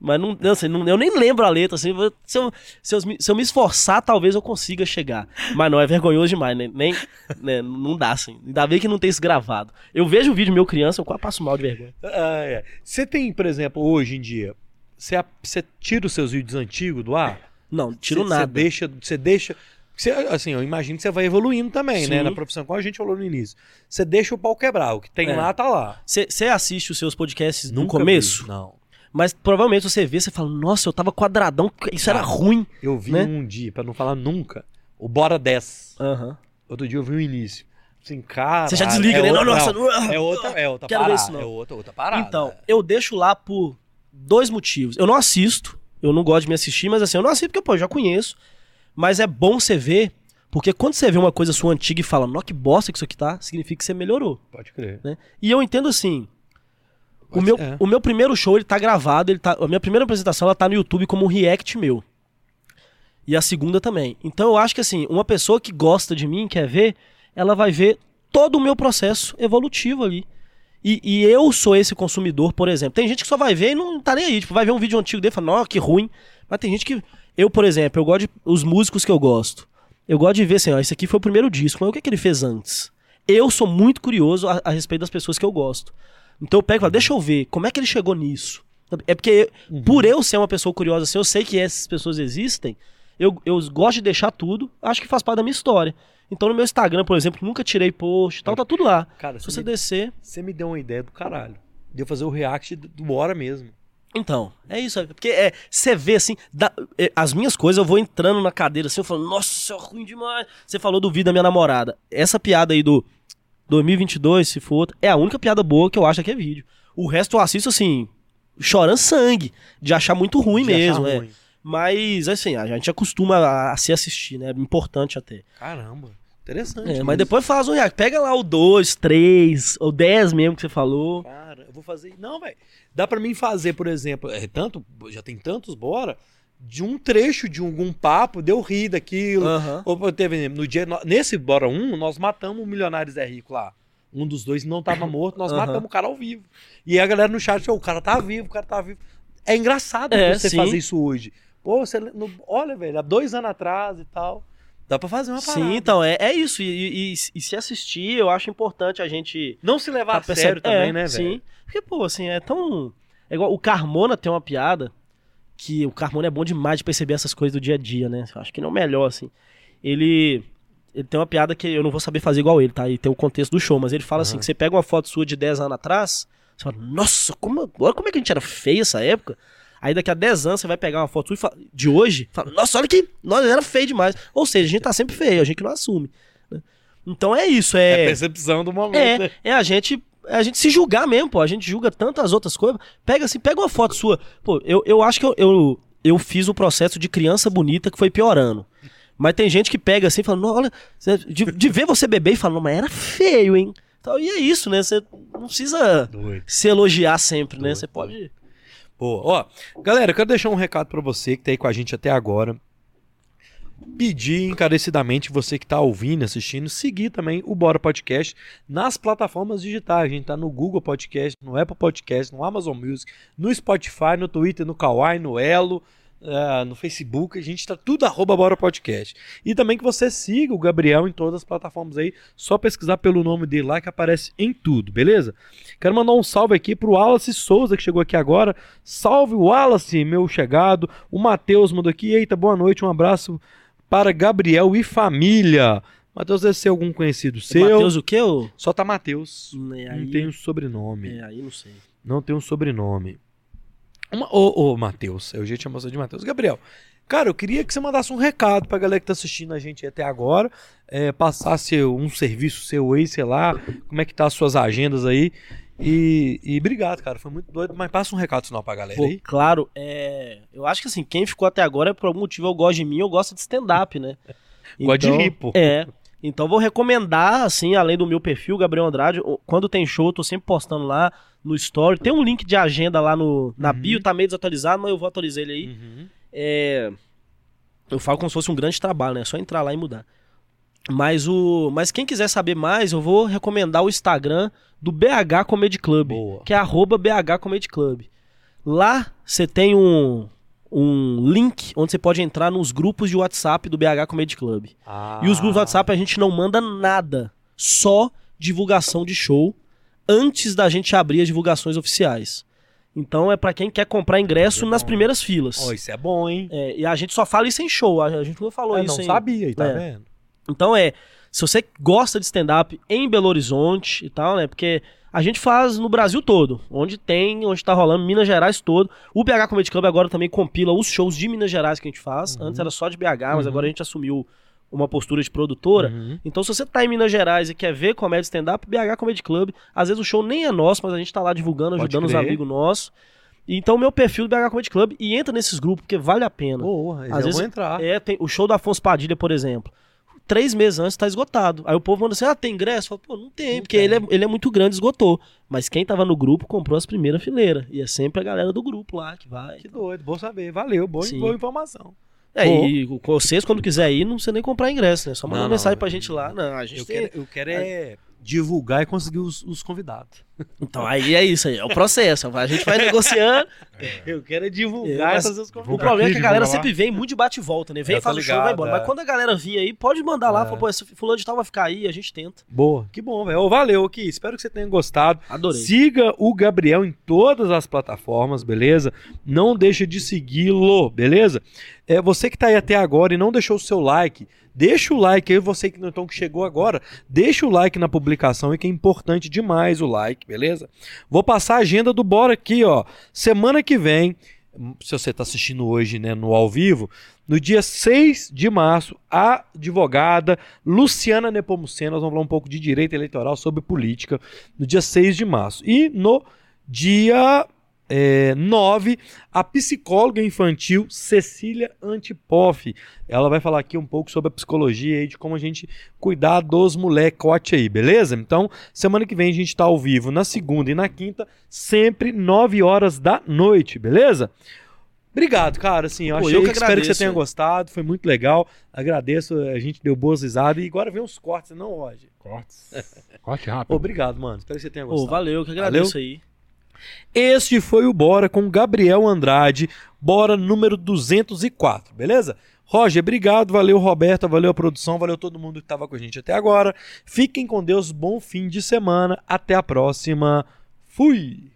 Mas não, assim, não- eu nem lembro a letra, assim, se eu, se, eu, me- se eu me esforçar, talvez eu consiga chegar. Mas não, é vergonhoso demais, né? Nem, né, não dá, assim. Ainda bem que não tem isso gravado. Eu vejo o vídeo meu criança, eu quase passo mal de vergonha. Ah, é. Você tem, por exemplo, hoje em dia, você, você tira os seus vídeos antigos do ar? Não, tiro Você- nada. Você deixa, você deixa. Você, assim, eu imagino que você vai evoluindo também, né? Sim. Na profissão, como a gente falou no início. Você deixa o pau quebrar. O que tem É. lá, tá lá. Você assiste os seus podcasts no começo, vi, Não. mas provavelmente você vê, você fala, nossa, eu tava quadradão, isso era Ah. ruim. Eu vi Né? um dia, pra não falar nunca, o Bora 10. Aham. Outro dia eu vi o início. Assim, cara. Você já desliga, é né? outra, Não, nossa, não, É outra, é outra Quero ver parada. isso, não. É outra, outra parada. Então, eu deixo lá por dois motivos. Eu não assisto, eu não gosto de me assistir, mas assim, eu não assisto porque, pô, eu já conheço. Mas é bom você ver, porque quando você vê uma coisa sua antiga e fala, nó, que bosta que isso aqui tá, significa que você melhorou. Pode crer. né? E eu entendo assim. O meu, é. o meu primeiro show, ele tá gravado, ele tá, a minha primeira apresentação, ela tá no YouTube como um react meu. E a segunda também. Então eu acho que assim, uma pessoa que gosta de mim, quer ver, ela vai ver todo o meu processo evolutivo ali. E, e eu sou esse consumidor, por exemplo. Tem gente que só vai ver e não tá nem aí. Tipo, vai ver um vídeo antigo dele e fala, que ruim. Mas tem gente que. Eu, por exemplo, eu gosto de. Os músicos que eu gosto. Eu gosto de ver assim, ó, esse aqui foi o primeiro disco, mas o que, que ele fez antes? Eu sou muito curioso a, a respeito das pessoas que eu gosto. Então eu pego e falo, deixa eu ver, como é que ele chegou nisso? É porque, por eu ser uma pessoa curiosa, se eu sei que essas pessoas existem, eu, eu gosto de deixar tudo, acho que faz parte da minha história. Então no meu Instagram, por exemplo, nunca tirei post e tal, tá tudo lá. Cara, Se você me, descer. você me deu uma ideia do caralho. De eu fazer o react do Bora mesmo. Então, é isso. Porque é, você vê assim, dá- é, as minhas coisas, eu vou entrando na cadeira assim, eu falo, nossa, isso é ruim demais. Você falou do vídeo da minha namorada. Essa piada aí do 2022, se for outra, é a única piada boa que eu acho que é vídeo. O resto eu assisto assim, chorando sangue, de achar muito ruim De mesmo, é. ruim. Mas, assim, a gente acostuma a, a se assistir, né? É importante até. Caramba. Interessante. É, mas depois faz um react. Pega lá o 2, 3, ou 10 mesmo que você falou. Cara, eu vou fazer. Não, velho. Dá pra mim fazer, por exemplo, é tanto, já tem tantos bora, de um trecho de algum papo, deu rir daquilo. Aham. Ou teve no dia nesse bora um, nós matamos o Milionários é Rico lá. Um dos dois não tava morto, nós Aham. matamos o cara ao vivo. E a galera no chat falou, o cara tá vivo, o cara tá vivo. É engraçado É, você sim. fazer isso hoje. Pô, você no- olha, velho, há dois anos atrás e tal. Dá pra fazer uma parada. Sim, então, é, é isso. E, e- e se assistir, eu acho importante a gente. Não se levar tá a sério também, é, né, velho? Sim. Porque, pô, assim, é tão. É igual. O Carmona tem uma piada que o Carmona é bom demais de perceber essas coisas do dia a dia, né? Eu acho que não é o melhor, assim. Ele. Ele tem uma piada que eu não vou saber fazer igual ele, tá? E tem o contexto do show, mas ele fala assim: Aham. que você pega uma foto sua de 10 anos atrás, você fala, nossa, como, olha como é que a gente era feio essa época. Aí daqui a 10 anos você vai pegar uma foto fala- de hoje, fala, nossa, olha que nós era feio demais. Ou seja, a gente tá sempre feio, a gente não assume. né? Então é isso, É, é. percepção do momento. né? É, é a gente. É a gente se julgar mesmo, pô. A gente julga tantas outras coisas. Pega assim, pega uma foto sua. Pô, eu, eu acho que eu, eu, eu fiz o processo de criança bonita que foi piorando. Mas tem gente que pega assim e fala, "Não, olha, de, de ver você beber e fala, não, mas era feio, hein? Então, e é isso, né? Você não precisa Doido. se elogiar sempre, né? Doido, Você pode. Boa. Ó, galera, eu quero deixar um recado pra você que tá aí com a gente até agora. Pedir encarecidamente você que tá ouvindo, assistindo, seguir também o Bora Podcast nas plataformas digitais. A gente tá no Google Podcast, no Apple Podcast, no Amazon Music, no Spotify, no Twitter, no Kawaii, no Elo, eh, no Facebook. A gente tá tudo arroba Bora Podcast. E também que você siga o Gabriel em todas as plataformas aí. Só pesquisar pelo nome dele lá que aparece em tudo, beleza? Quero mandar um salve aqui pro Wallace Souza que chegou aqui agora. Salve Wallace, meu chegado. O Matheus mandou aqui. Eita, boa noite, um abraço para Gabriel e família. Matheus deve ser algum conhecido seu. Matheus, o quê? ô? Só tá Matheus. É, Não tem um sobrenome. é, aí não sei. Não tem um sobrenome. Uma, ô, ô, Matheus, eu já te chamou você de Matheus. Gabriel, cara, eu queria que você mandasse um recado pra galera que tá assistindo a gente até agora. É, passasse um serviço seu aí, sei lá, como é que tá as suas agendas aí. E, e obrigado, cara. Foi muito doido, mas passa um recado sinal pra galera Pô, aí. claro, é... eu acho que assim, quem ficou até agora é por algum motivo eu gosto de mim, eu gosto de stand-up, né? Gosta de rir, pô. É. Então vou recomendar, assim, além do meu perfil, Gabriel Andrade, quando tem show, eu tô sempre postando lá no story. Tem um link de agenda lá no, na Uhum. bio, tá meio desatualizado, mas eu vou atualizar ele aí. Uhum. É, eu falo como se fosse um grande trabalho, né? É só entrar lá e mudar. Mas o, mas quem quiser saber mais, eu vou recomendar o Instagram do BH Comedy Club, Boa. que é arroba BH Comedy Club. Lá você tem um, um link onde você pode entrar nos grupos de WhatsApp do BH Comedy Club. Ah. E os grupos do WhatsApp a gente não manda nada, só divulgação de show antes da gente abrir as divulgações oficiais. Então é pra quem quer comprar ingresso É nas primeiras filas. Ó, isso é bom, hein? É, e a gente só fala isso em show, a gente não falou Eu isso não em... sabia, tá É. vendo? Então é, se você gosta de stand-up em Belo Horizonte e tal, né? Porque a gente faz no Brasil todo, onde tem, onde tá rolando, Minas Gerais todo. O BH Comedy Club agora também compila os shows de Minas Gerais que a gente faz. Uhum. Antes era só de BH, mas Uhum. agora a gente assumiu uma postura de produtora. Uhum. Então, se você tá em Minas Gerais e quer ver comédia stand-up, BH Comedy Club, às vezes o show nem é nosso, mas a gente tá lá divulgando, Pode ajudando os crer. amigos nossos. Então, meu perfil do BH Comedy Club e entra nesses grupos, porque vale a pena. Boa, Às vezes- vou entrar. É, tem o show do Afonso Padilha, por exemplo. Três meses antes tá esgotado. Aí o povo manda assim: ah, tem ingresso? Fala, Pô, não tem, Não porque tem. Ele, é, ele é muito grande, esgotou. Mas quem tava no grupo comprou as primeiras fileiras. E é sempre a galera do grupo lá que vai. Que doido, bom saber. Valeu, boa, boa informação. É, Pô. e vocês, quando quiser ir, não precisa nem comprar ingresso, né? Só mandar mensagem pra gente lá. Não, a gente Eu tem- quero, eu quero é divulgar e conseguir os, os convidados. Então aí é isso aí, é o processo. A gente vai negociando. Eu quero é É, divulgar e fazer os O convidados. problema é que a galera sempre vem muito de bate e volta, né? Vem, faz o show, vai embora. é. Mas quando a galera vir aí, pode mandar lá. É. Fala, Pô, esse fulano de tal vai ficar aí, a gente tenta. Boa, que bom, velho. Valeu aqui, espero que você tenha gostado. Adorei. Siga o Gabriel em todas as plataformas, beleza? Não deixa de segui-lo, beleza? É, você que tá aí até agora e não deixou o seu like, deixa o like aí, você que então, que chegou agora, deixa o like na publicação e que é importante demais o like, beleza? Vou passar a agenda do Bora aqui, ó. Semana que vem, se você tá assistindo hoje, né, no ao vivo, no dia 6 de março, a advogada Luciana Nepomuceno, nós vamos falar um pouco de direito eleitoral sobre política, no dia 6 de março. E no dia é, 9, a psicóloga infantil Cecília Antipoff. Ela vai falar aqui um pouco sobre a psicologia e de como a gente cuidar dos molecote aí, beleza? Então, semana que vem a gente tá ao vivo na segunda e na quinta, sempre 9 horas da noite, beleza? Obrigado, cara. Assim, eu Pô, achei, eu que espero que você tenha gostado. Foi muito legal. Agradeço. A gente deu boas risadas. E agora vem os cortes, não hoje. Cortes. Corte rápido. Obrigado, mano. Espero que você tenha Pô, gostado. valeu, que agradeço aí. Este foi o Bora com Gabriel Andrade, Bora número 204, beleza? Roger, obrigado, valeu Roberta, valeu a produção, valeu todo mundo que estava com a gente até agora. Fiquem com Deus, bom fim de semana, até a próxima. Fui!